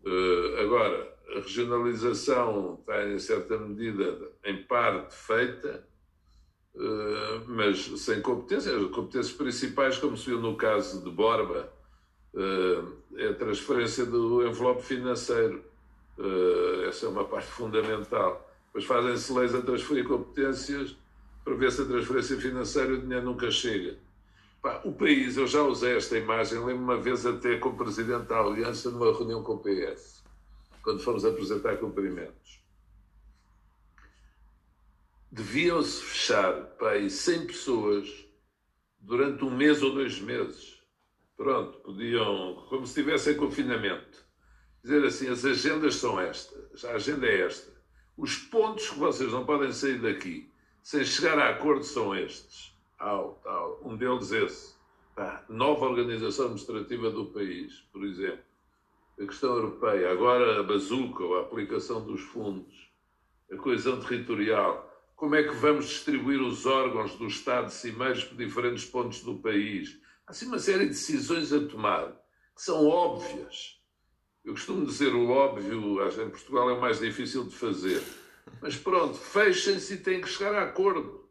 Uh, agora, a regionalização está em certa medida, em parte, feita eh, mas sem competências. As competências principais, como se viu no caso de Borba, uh, é a transferência do envelope financeiro. Uh, essa é uma parte fundamental. Depois fazem-se leis a transferir competências para ver se a transferência financeira o dinheiro nunca chega. O país, eu já usei esta imagem, lembro uma vez até como Presidente da Aliança numa reunião com o PS, quando fomos apresentar cumprimentos deviam-se fechar para aí 100 pessoas durante um mês ou dois meses. Pronto, podiam, como se estivessem em confinamento, dizer assim: as agendas são estas, a agenda é esta. Os pontos que vocês não podem sair daqui sem chegar a acordo são estes. Tal. Um deles esse. Ah, nova organização administrativa do país, por exemplo. A questão europeia, agora a bazuca, ou a aplicação dos fundos, a coesão territorial como é que vamos distribuir os órgãos do Estado cimeiros por diferentes pontos do país. Há assim uma série de decisões a tomar que são óbvias. Eu costumo dizer o óbvio, acho que em Portugal é o mais difícil de fazer. Mas pronto, fechem-se e têm que chegar a acordo.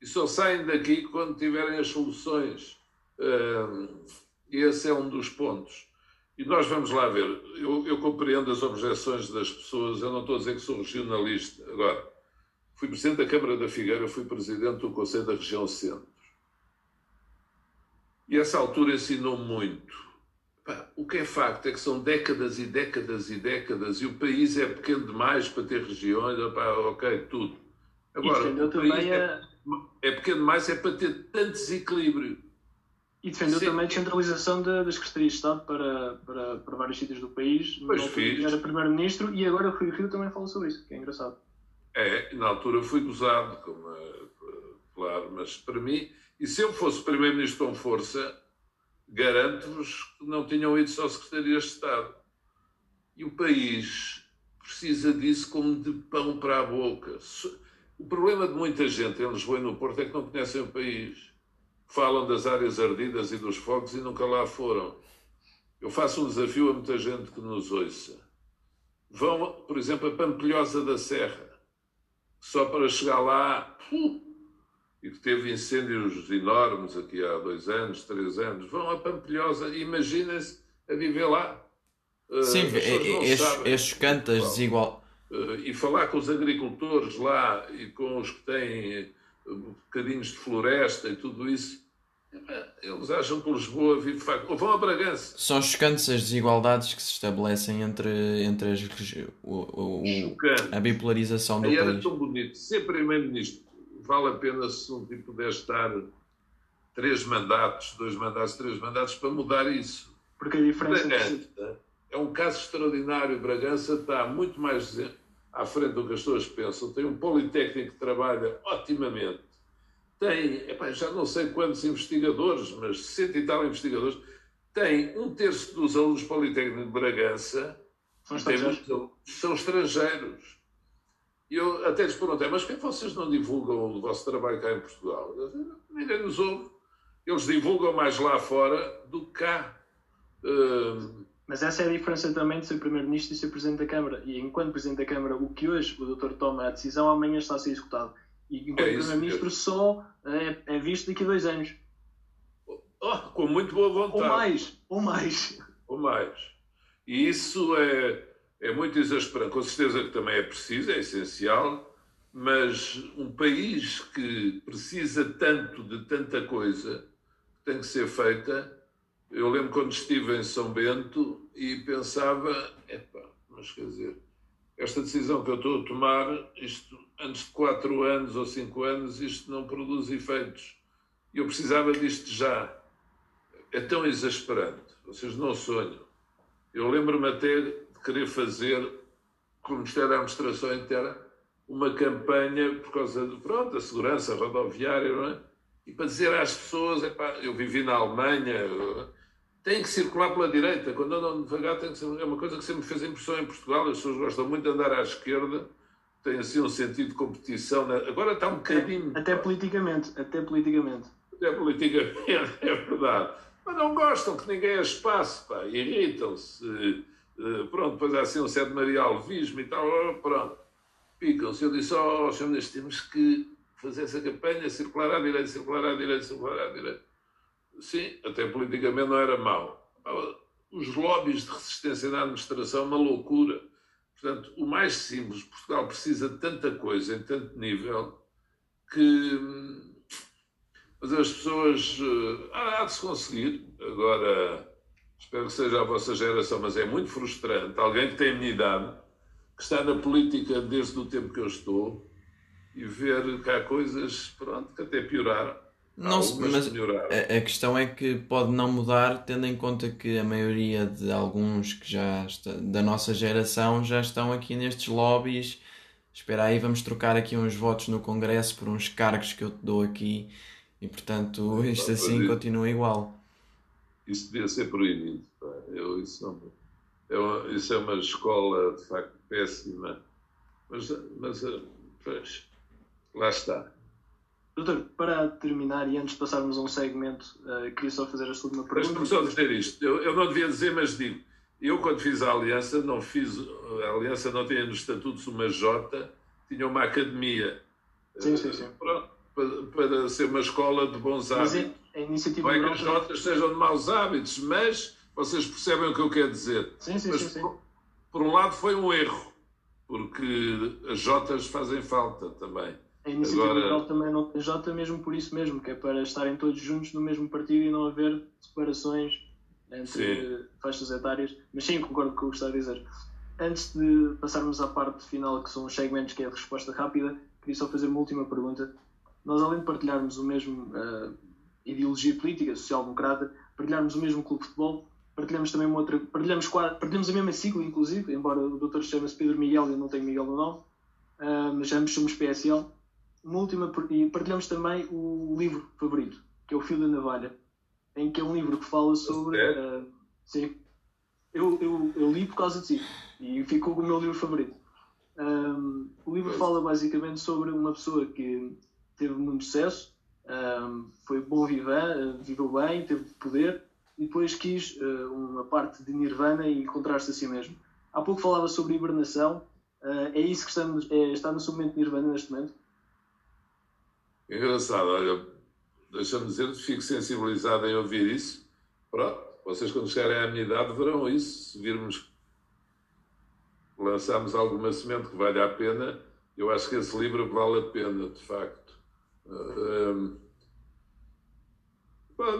E só saem daqui quando tiverem as soluções. Esse é um dos pontos. E nós vamos lá ver. Eu, eu compreendo as objeções das pessoas. Eu não estou a dizer que sou regionalista. Agora, Fui presidente da Câmara da Figueira, fui presidente do Conselho da Região Centro. E essa altura ensinou muito. o que é facto é que são décadas e décadas e décadas e o país é pequeno demais para ter regiões, ok, tudo. Agora, o país é, é pequeno demais é para ter tanto desequilíbrio. E defendeu Sim. também a descentralização de, das secretarias de Estado para, para, para vários sítios do país. Pois fiz. Era primeiro-ministro e agora o Rui Rio também falou sobre isso, que é engraçado. É, na altura fui gozado, como, claro, mas para mim, e se eu fosse Primeiro-Ministro com força, garanto-vos que não tinham ido só secretarias de Estado. E o país precisa disso como de pão para a boca. O problema de muita gente em Lisboa e no Porto é que não conhecem o país. Falam das áreas ardidas e dos fogos e nunca lá foram. Eu faço um desafio a muita gente que nos ouça. Vão, por exemplo, a Pampilhosa da Serra, só para chegar lá, e que teve incêndios enormes aqui há dois anos, três anos. Vão a Pampilhosa imaginem-se a viver lá. Sim, uh, estes, estes cantas desigual. Uh, e falar com os agricultores lá e com os que têm bocadinhos de floresta e tudo isso. Eles acham que Lisboa vive de facto. Ou vão a Bragança. São chocantes as desigualdades que se estabelecem entre, entre as, o, o, a bipolarização do Aí país. Era tão bonito. Ser Primeiro-Ministro vale a pena se um tipo pudesse estar três mandatos, dois mandatos, três mandatos para mudar isso. Porque a diferença Bragança é um caso extraordinário. Bragança está muito mais à frente do que as pessoas pensam. Tem um Politécnico que trabalha otimamente. Tem, epá, já não sei quantos investigadores, mas cento e tal investigadores. Tem um terço dos alunos Politécnico de Bragança são estrangeiros. são estrangeiros. E eu até lhes perguntei, mas por que vocês não divulgam o vosso trabalho cá em Portugal? Ninguém nos ouve. Eles divulgam mais lá fora do que cá. Uh, mas essa é a diferença também de ser Primeiro-Ministro e ser Presidente da Câmara. E enquanto Presidente da Câmara, o que hoje o doutor toma a decisão, amanhã está a ser executado. E enquanto é Primeiro-Ministro só é, é, visto daqui a dois anos. Oh, com muito boa vontade. Ou mais, ou mais. Ou mais. E isso é, é muito exasperante. Com certeza que também é preciso, é essencial, mas um país que precisa tanto de tanta coisa tem que ser feita eu lembro quando estive em São Bento e pensava, epá, mas quer dizer, esta decisão que eu estou a tomar, isto, antes de quatro anos ou cinco anos, isto não produz efeitos. E eu precisava disto já. É tão exasperante. Vocês não sonham. Eu lembro-me até de querer fazer, como Ministério da Administração Interna, uma campanha por causa de, pronto, da segurança rodoviária, não é? E para dizer às pessoas, epá, eu vivi na Alemanha, tem que circular pela direita. Quando andam devagar, tem que ser, é uma coisa que sempre fez impressão em Portugal. As pessoas gostam muito de andar à esquerda, tem assim um sentido de competição. Agora está um bocadinho. Até, até politicamente, até politicamente. Até politicamente, [LAUGHS] é verdade. Mas não gostam que ninguém a espaço, pá, irritam-se. Eh, pronto, depois há assim um certo Maria Alvismo e tal, oh, pronto. Picam-se. Eu disse, oh, Sr. temos que fazer essa campanha, circular à direita, circular à direita, circular à direita. Sim, até politicamente não era mau. Os lobbies de resistência na administração uma loucura. Portanto, o mais simples, Portugal precisa de tanta coisa, em tanto nível, que. Mas as pessoas. Ah, há de se conseguir. Agora, espero que seja a vossa geração, mas é muito frustrante. Alguém que tem a minha idade, que está na política desde o tempo que eu estou, e ver que há coisas, pronto, que até pioraram. Não, mas a, a, questão é que pode não mudar, tendo em conta que a maioria de alguns que já está, da nossa geração já estão aqui nestes lobbies. Espera aí, vamos trocar aqui uns votos no Congresso por uns cargos que eu te dou aqui e portanto isto assim continua igual. Isso devia ser proibido. Eu, isso, não, é uma, isso é uma escola de facto péssima. Mas, mas pois, lá está. Doutor, para terminar e antes de passarmos a um segmento, uh, queria só fazer a segunda pergunta. Deixa-me só dizer isto. Eu, eu, não devia dizer, mas digo. Eu, quando fiz a aliança, não fiz. A aliança não tinha nos estatutos uma J, tinha uma academia. Sim, sim, sim. Pronto, para, para ser uma escola de bons hábitos. Mas a iniciativa não é que as Jotas sejam de maus hábitos, mas vocês percebem o que eu quero dizer. Sim, sim, mas, sim, sim. Por, por um lado, foi um erro, porque as Jotas fazem falta também. A iniciativa Agora... liberal também não tem J mesmo por isso mesmo, que é para estarem todos juntos no mesmo partido e não haver separações entre sim. faixas etárias. Mas sim, concordo com o que está a dizer. Antes de passarmos à parte final, que são os segmentos que é a resposta rápida, queria só fazer uma última pergunta. Nós, além de partilharmos o mesmo uh, ideologia política, social-democrata, partilharmos o mesmo clube de futebol, partilhamos também uma outra. Partilhamos, partilhamos a mesma sigla, inclusive, embora o doutor chame-se Pedro Miguel e eu não tenho Miguel no nome, uh, mas ambos somos PSL uma última, e partilhamos também o livro favorito, que é O Fio da Navalha, em que é um livro que fala sobre. Uh, sim. Eu, eu, eu, li por causa de si e ficou o meu livro favorito. Um, o livro fala basicamente sobre uma pessoa que teve muito sucesso, um, foi bom viver, viveu bem, teve poder e depois quis uh, uma parte de Nirvana e encontrar-se a si mesmo. Há pouco falava sobre hibernação. Uh, é isso que estamos, é, está no seu momento de Nirvana neste momento? Engraçado, olha, deixa-me dizer, fico sensibilizado em ouvir isso. Pronto, vocês quando chegarem à minha idade verão isso. Se virmos lançarmos alguma semente que vale a pena, eu acho que esse livro vale a pena, de facto. Uh,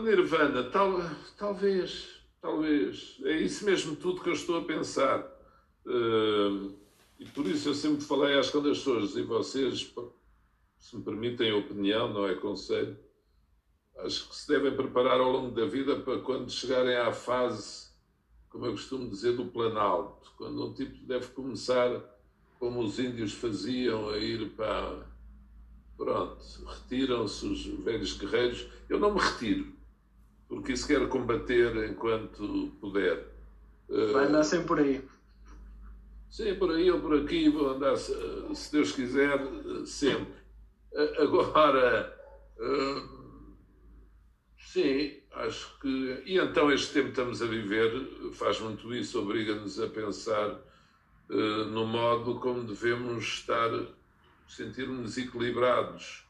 Nirvana, tal, talvez, talvez. É isso mesmo tudo que eu estou a pensar. Uh, e por isso eu sempre falei às quando as pessoas, e vocês, se me permitem a opinião, não é conselho, acho que se devem preparar ao longo da vida para quando chegarem à fase, como eu costumo dizer, do planalto, quando um tipo deve começar como os índios faziam, a ir para. Pronto, retiram-se os velhos guerreiros. Eu não me retiro, porque isso quero combater enquanto puder. Vai andar sempre por aí. Sim, por aí ou por aqui, vou andar, se Deus quiser, sempre. Agora, sim, acho que. E então, este tempo que estamos a viver faz muito isso, obriga-nos a pensar uh, no modo como devemos estar, sentir-nos equilibrados.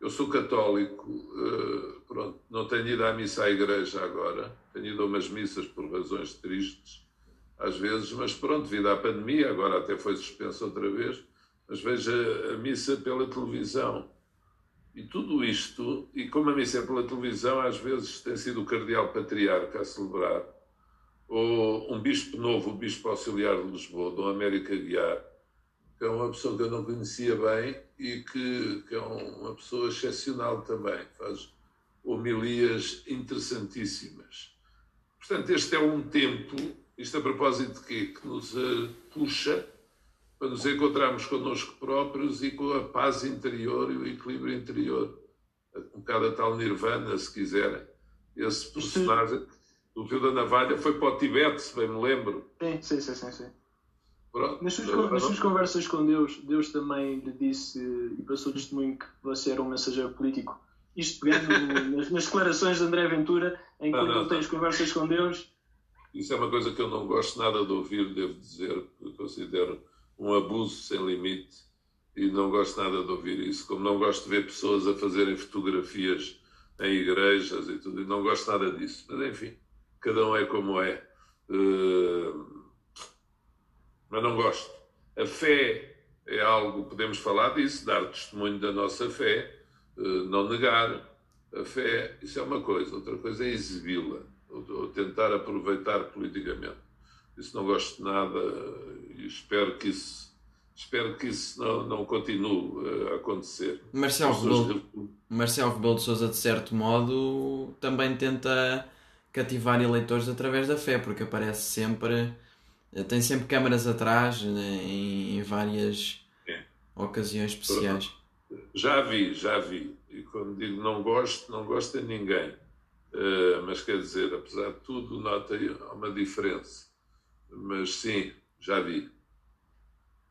Eu sou católico, uh, pronto, não tenho ido à missa à igreja agora, tenho ido a umas missas por razões tristes, às vezes, mas pronto, devido à pandemia, agora até foi suspensa outra vez, mas vejo a, missa pela televisão. E tudo isto, e como a missa é pela televisão, às vezes tem sido o cardeal patriarca a celebrar, ou um bispo novo, o bispo auxiliar de Lisboa, Dom América Guiar, que é uma pessoa que eu não conhecia bem e que, que é uma pessoa excepcional também, faz homilias interessantíssimas. Portanto, este é um tempo, isto a propósito de quê? Que nos uh, puxa para nos encontrarmos connosco próprios e com a paz interior e o equilíbrio interior. Um bocado a tal nirvana, se quiserem. Esse personagem do Fio da Navalha foi para o Tibete, se bem me lembro. Sim, sim, sim. sim, sim. Pronto. Nas suas, nas suas conversas com Deus, Deus também lhe disse e passou testemunho que você era um mensageiro político. Isto pegando [LAUGHS] nas, nas, declarações de André Ventura, em que ele tem as conversas com Deus. Isso é uma coisa que eu não gosto nada de ouvir, devo dizer, que considero um abuso sem limite e não gosto nada de ouvir isso. Como não gosto de ver pessoas a fazerem fotografias em igrejas e tudo, e não gosto nada disso. Mas enfim, cada um é como é. Uh, mas não gosto. A fé é algo, podemos falar disso, dar testemunho da nossa fé, uh, não negar. A fé, isso é uma coisa, outra coisa é exibi-la, ou, ou tentar aproveitar politicamente. Isso não gosto de nada e espero que isso espero que isso não, não continue a acontecer. Marcelo Rebelo, Marcelo Rebelo de Sousa, de certo modo, também tenta cativar eleitores através da fé, porque aparece sempre, tem sempre câmaras atrás né, em, em, várias é. ocasiões especiais. Já vi, já vi. E quando digo não gosto, não gosto de ninguém. Uh, mas quer dizer, apesar de tudo, nota uma diferença. Mas sim, já vi.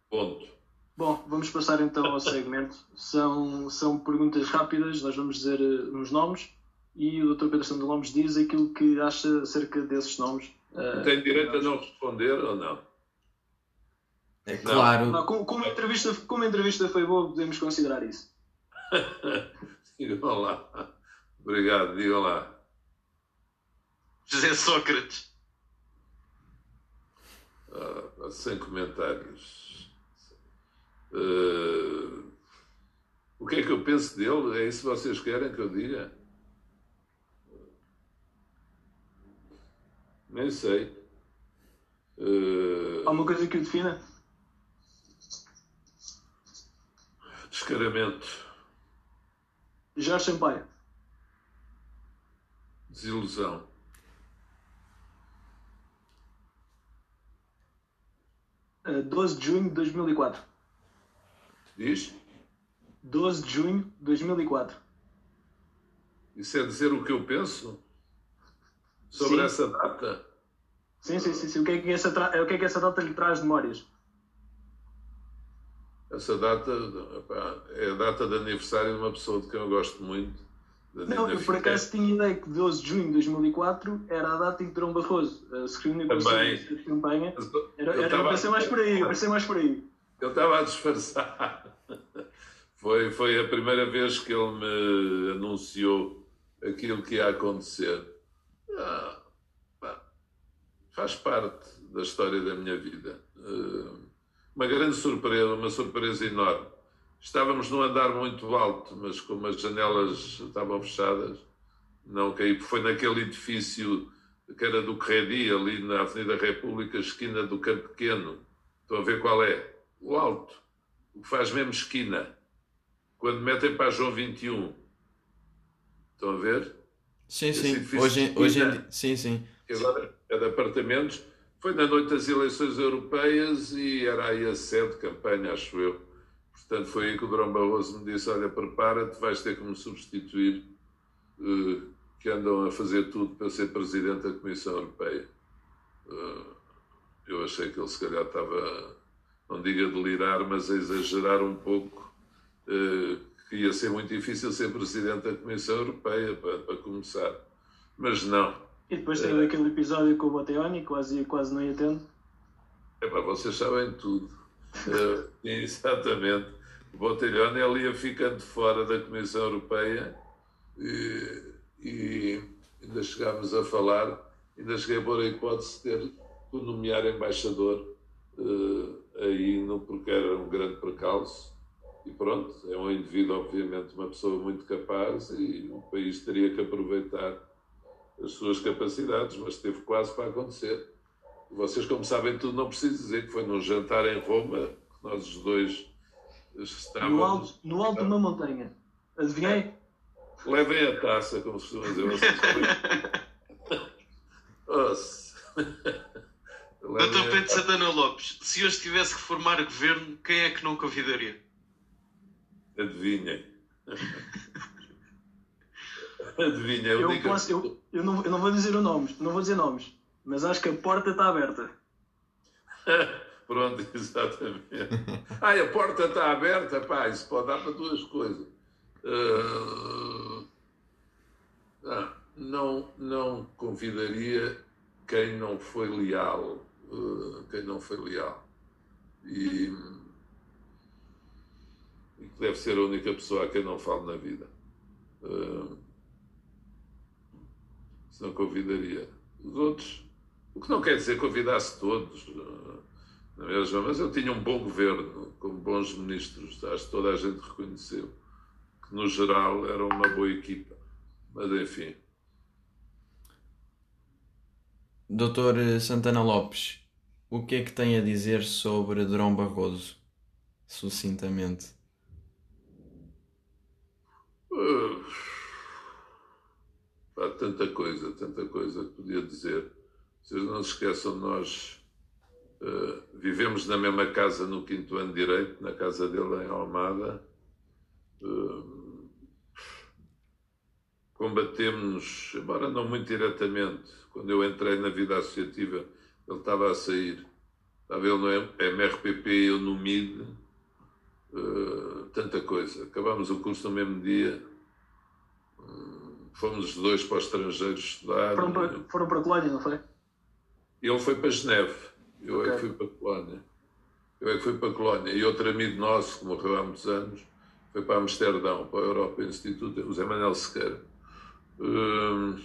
Ponto. Bom, vamos passar então ao segmento. São, são perguntas rápidas, nós vamos dizer uh, uns nomes e o Dr. Pedro Santos Lomes diz aquilo que acha acerca desses nomes. Uh, Tem direito a não responder ou não? É claro. Não, como, como, a entrevista, como a entrevista foi boa, podemos considerar isso. [LAUGHS] digam lá. Obrigado, digam lá. José Sócrates. Ah, sem comentários. Uh, o que é que eu penso dele? É isso que vocês querem que eu diga? Nem sei. Uh, Alguma coisa que o defina? Descaramento. Jorge Sampaio. Desilusão. 12 de junho de 2004. Diz? 12 de junho de 2004. Isso é dizer o que eu penso? Sobre sim. essa data? Sim, sim, sim, sim. O, que é que essa tra... o que é que essa data lhe traz memórias? Essa data é a data de aniversário de uma pessoa de quem eu gosto muito Não, eu por acaso tinha ideia que 12 de junho de 2004 era a data em que Durão Barroso uh, se reuniu com a campanha. Era, era, estava... parecia mais por aí, parecia mais por aí. Eu estava a disfarçar. Foi, foi a primeira vez que ele me anunciou aquilo que ia acontecer. Ah, faz parte da história da minha vida. Uh, uma grande surpresa, uma surpresa enorme. Estávamos num andar muito alto, mas como as janelas estavam fechadas, não caí. Foi naquele edifício que era do Credi, ali na Avenida República, esquina do Campo Pequeno. Estão a ver qual é? O alto. O que faz mesmo esquina. Quando metem para João 21. Estão a ver? Sim, sim. Hoje, hoje em sim, sim. Agora é de apartamentos. Foi na noite das eleições europeias e era aí a sede de campanha, acho eu. Portanto, foi aí que o Durão Barroso me disse: Olha, prepara-te, vais ter que me substituir, uh, que andam a fazer tudo para ser presidente da Comissão Europeia. Uh, eu achei que ele, se calhar, estava, não diga delirar, mas a exagerar um pouco, uh, que ia ser muito difícil ser presidente da Comissão Europeia, para, para começar. Mas não. E depois teve aquele episódio com o Boteoni, quase, quase não ia tendo. É para vocês sabem tudo. [LAUGHS] Exatamente. O Botelhone ele ia ficando fora da Comissão Europeia e, e, ainda chegámos a falar, ainda cheguei a pôr a hipótese de ter de nomear embaixador uh, aí, no, porque era um grande precalço. E pronto, é um indivíduo, obviamente, uma pessoa muito capaz e o país teria que aproveitar as suas capacidades, mas teve quase para acontecer. Vocês, como sabem tudo, não preciso dizer que foi num jantar em Roma que nós os dois estávamos. No alto, no alto de uma montanha. Adivinhei? Levem a taça, como se costuma dizer. [LAUGHS] Doutor Pedro Santana Lopes, se hoje tivesse que formar governo, quem é que não convidaria? Adivinhem. [LAUGHS] Adivinha, eu, eu, posso, eu, eu, não, eu não vou dizer nomes, não vou dizer nomes, mas acho que a porta está aberta. [LAUGHS] Pronto, exatamente. Ah, a porta está aberta, pá, isso pode dar para duas coisas. Uh, não, não convidaria quem não foi leal. Uh, quem não foi leal. E, e que deve ser a única pessoa a quem não falo na vida. Uh, se não convidaria os outros. Que não quer dizer convidasse todos, não é mesmo? Mas eu tinha um bom governo, com bons ministros, acho que toda a gente reconheceu que, no geral, era uma boa equipa. Mas, enfim. Doutor Santana Lopes, o que é que tem a dizer sobre Durão Barroso, sucintamente? Uh Há tanta coisa, tanta coisa que podia dizer. Vocês não se esqueçam, nós uh, vivemos na mesma casa no quinto ano Direito, na casa dele em Almada. Uh, combatemos, embora não muito diretamente, quando eu entrei na vida associativa, ele estava a sair. Estava ele no MRPP e eu no MID. Uh, tanta coisa. Acabámos o curso no mesmo dia fomos os dois para o estrangeiro estudar. Foram para, foram para a Colónia, não foi? Ele foi para Geneve, eu okay. é que fui para a Colónia. Eu é que fui para a Colónia. E outro amigo nosso, que morreu há muitos anos, foi para Amsterdão, para o Europa Institute, o Zé Manuel Sequeira. Hum,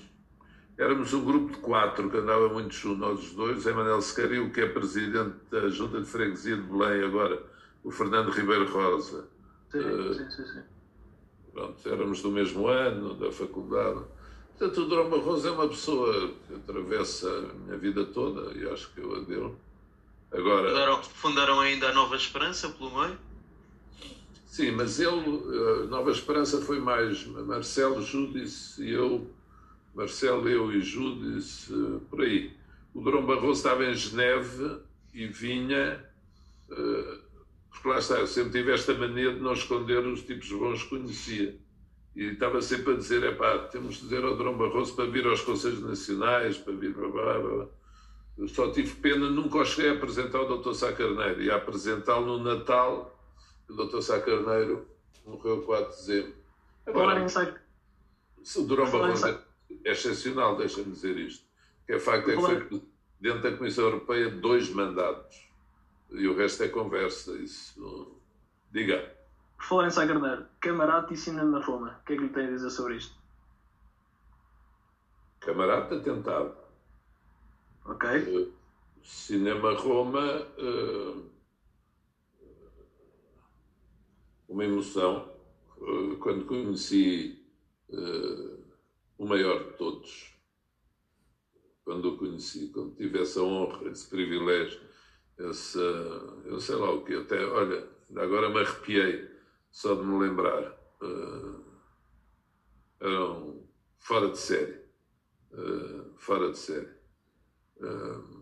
éramos um grupo de quatro que andava muito junto, nós os dois, o Zé Manuel Sequeira e o que é presidente da Junta de Freguesia de Belém agora, o Fernando Ribeiro Rosa. Sim, uh, sim, sim. sim. Pronto, éramos do mesmo ano, da faculdade. Portanto, o Durão Barroso é uma pessoa que atravessa a minha vida toda e acho que eu a deu. Agora... Fundaram, fundaram ainda a Nova Esperança pelo meio? Sim, mas ele, a Nova Esperança foi mais Marcelo, Júdice e eu, Marcelo, eu e Júdice, por aí. O Durão Barroso estava em Geneve e vinha uh, porque lá está, eu sempre tive esta mania de não esconder os tipos bons que conhecia. E estava sempre a dizer: é pá, temos de dizer ao Dom Barroso para vir aos Conselhos Nacionais, para vir. Blá, blá, blá. Eu só tive pena, nunca o cheguei a apresentar o Dr. Sá Carneiro. E a apresentá-lo no Natal, o Dr. Sá Carneiro morreu 4 de dezembro. Agora, o Durão Barroso é excepcional, deixa-me dizer isto. Que é facto é que foi dentro da Comissão Europeia dois mandatos. E o resto é conversa. Isso. Diga. Por falar em Sagarneiro, camarada e cinema na Roma. O que é que lhe tem a dizer sobre isto? Camarada tentado. Ok. Uh, cinema Roma. Uh, uma emoção. Uh, quando conheci o maior de todos, quando o conheci, quando tive essa honra, esse privilégio, essa, eu sei lá o que, até, olha, agora me arrepiei só de me lembrar. Uh, eram fora de série. Uh, fora de série. Uh,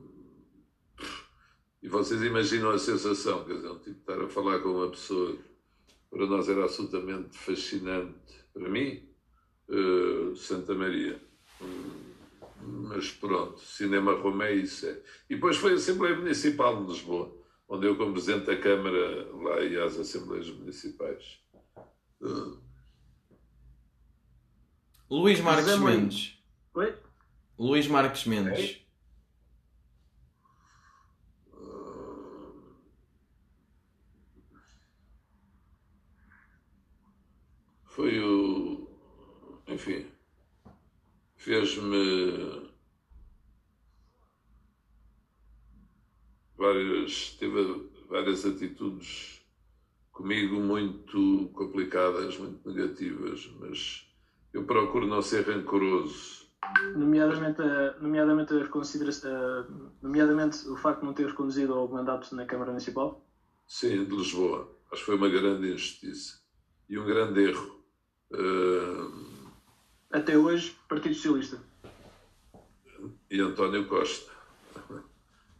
e vocês imaginam a sensação, quer dizer, um tipo estar a falar com uma pessoa que para nós era absolutamente fascinante. Para mim, Santa Maria. mas pronto, Cinema Romé, isso é. E depois foi a Assembleia Municipal de Lisboa onde eu, como Presidente da Câmara, lá ia às Assembleias Municipais. Uh. Luís Marques é Mendes. Oi? Luís Marques Mendes. Foi o. Enfim. Fez-me várias, teve várias atitudes comigo muito complicadas, muito negativas, mas eu procuro não ser rancoroso. Nomeadamente, nomeadamente, nomeadamente o facto de não teres conduzido ao mandato na Câmara Municipal? Sim, de Lisboa. Acho que foi uma grande injustiça e um grande erro. Uh... Até hoje, Partido Socialista. E António Costa.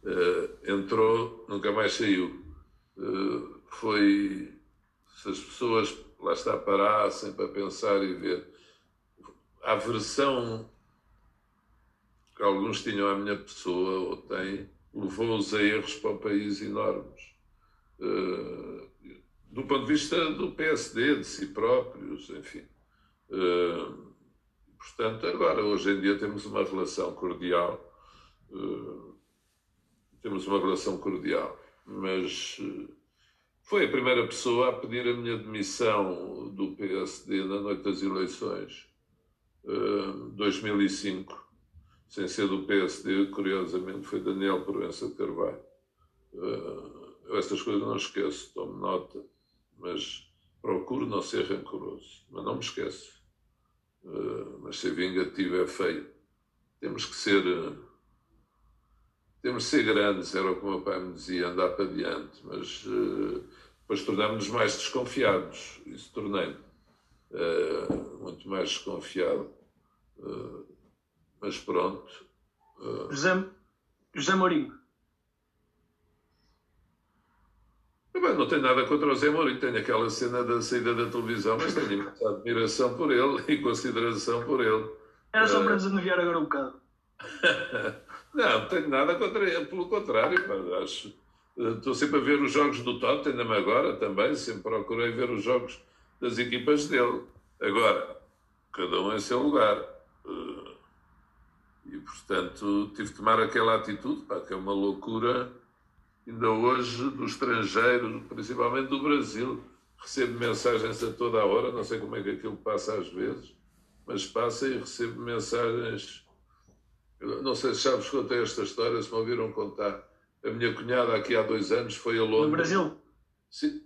Uh, entrou, nunca mais saiu. Uh, foi. Se as pessoas lá está parassem para pensar e ver. A aversão que alguns tinham à minha pessoa, ou têm, levou-os a erros para o país enormes. Uh, do ponto de vista do PSD, de si próprios, enfim. Uh, portanto, agora, hoje em dia, temos uma relação cordial. Uh, temos uma relação cordial, mas eh, foi a primeira pessoa a pedir a minha demissão do PSD na noite das eleições, 2005. Eh, Sem ser do PSD, curiosamente, foi Daniel Proença de Carvalho. Eu eh, estas coisas não esqueço, tomo nota, mas procuro não ser rancoroso, mas não me esqueço. Mas ser vingativo é feio. Temos que ser temos de ser grandes, era o que o meu pai me dizia, andar para diante, mas uh, depois tornámos-nos mais desconfiados. Isso tornei-me uh, muito mais desconfiado. Uh, mas pronto. José, José Mourinho. Bem, não tenho nada contra o José Mourinho, tenho aquela cena da saída da televisão, mas tenho imensa admiração por ele [LAUGHS] e consideração por ele. Era só para desanuviar agora um bocado. [LAUGHS] Não, não tenho nada contra ele, pelo contrário, acho. Estou sempre a ver os jogos do Tottenham agora também, sempre procurei ver os jogos das equipas dele. Agora, cada um em seu lugar. Eh, e, portanto, tive de tomar aquela atitude, pá, que é uma loucura, ainda hoje, do estrangeiro, principalmente do Brasil. Recebo mensagens a toda a hora, não sei como é que aquilo passa às vezes, mas passa e recebo mensagens não sei se já vos contei esta história, se me ouviram contar. A minha cunhada aqui há dois anos foi a Londres. No Brasil? Sim,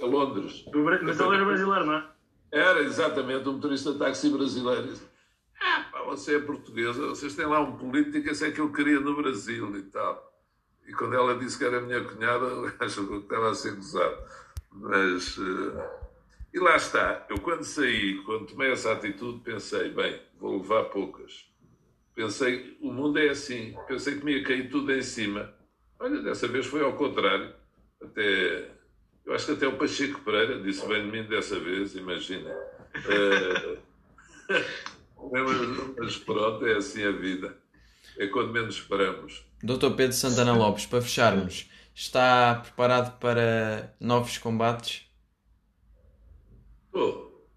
a Londres. Mas ele era brasileiro, não é? Era, exatamente, um motorista de táxi brasileiro. Ah, pá, você é portuguesa, vocês têm lá um político, esse é que eu queria no Brasil e tal. E quando ela disse que era minha cunhada, [LAUGHS] acho que estava a ser gozado. Mas. Uh... E lá está. Eu, quando saí, quando tomei essa atitude, pensei: bem, vou levar poucas Pensei, o mundo é assim. Pensei que me ia cair tudo em cima. Olha, dessa vez foi ao contrário. Até, eu acho que até o Pacheco Pereira disse bem de mim dessa vez, imagina. [LAUGHS] Uh, mas, pronto, é assim a vida. É quando menos esperamos. Doutor Pedro Santana Lopes, para fecharmos, está preparado para novos combates? Estou.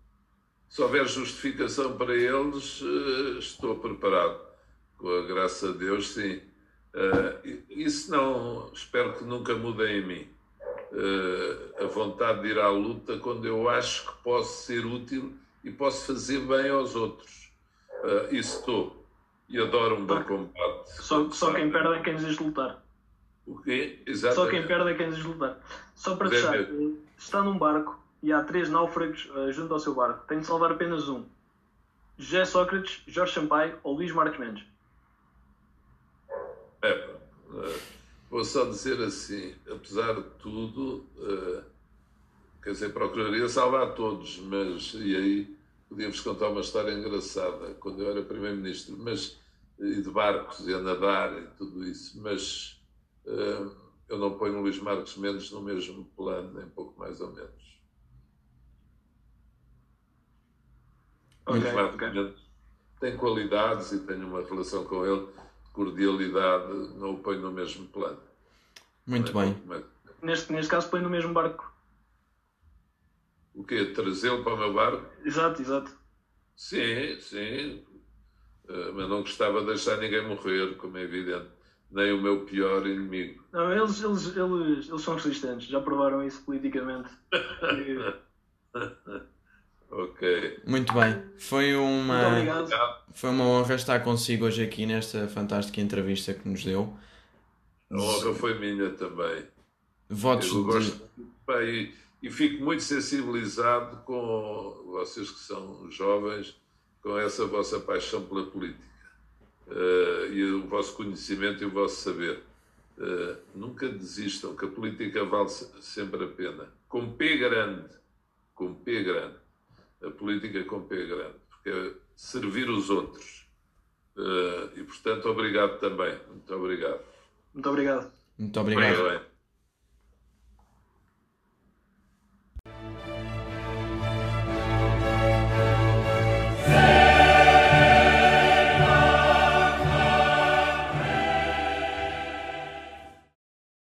se houver justificação para eles, uh, estou preparado. Com a graça de Deus, sim. Uh, isso não, espero que nunca mudem em mim. Uh, a vontade de ir à luta quando eu acho que posso ser útil e posso fazer bem aos outros. Uh, isso estou. E adoro um bom combate. Só, só quem perde é quem desiste lutar. O quê? Exatamente. Só quem perde é quem desiste lutar. Só para fechar, está num barco e há três náufragos junto ao seu barco. Tem de salvar apenas um. José Sócrates, Jorge Sampaio ou Luís Marques Mendes? É, uh, vou só dizer assim, apesar de tudo, uh, quer dizer, procuraria salvar todos, mas e aí podíamos contar uma história engraçada quando eu era primeiro-ministro, mas e de barcos e a nadar e tudo isso, mas uh, eu não ponho o Luís Marques Mendes no mesmo plano, nem pouco mais ou menos. Okay, okay. Tem qualidades e tenho uma relação com ele, cordialidade, não o ponho no mesmo plano. Muito bem. Neste, neste caso, põe no mesmo barco. O quê? Trazê-lo para o meu barco? Exato, exato. Sim, sim. Uh, mas não gostava de deixar ninguém morrer, como é evidente. Nem o meu pior inimigo. Não, eles, eles, eles, eles são resistentes, já provaram isso politicamente. [LAUGHS] ok. Muito bem. Foi uma, Muito foi uma honra estar consigo hoje aqui nesta fantástica entrevista que nos deu. A honra foi minha também. Votos Eu gosto, de... Bem, e fico muito sensibilizado com vocês que são jovens, com essa vossa paixão pela política uh, e o vosso conhecimento e o vosso saber. Uh, nunca desistam, que a política vale sempre a pena. Com P grande, com P grande. A política com P grande, porque é servir os outros. Uh, e, portanto, obrigado também. Muito obrigado. Muito obrigado. Muito obrigado.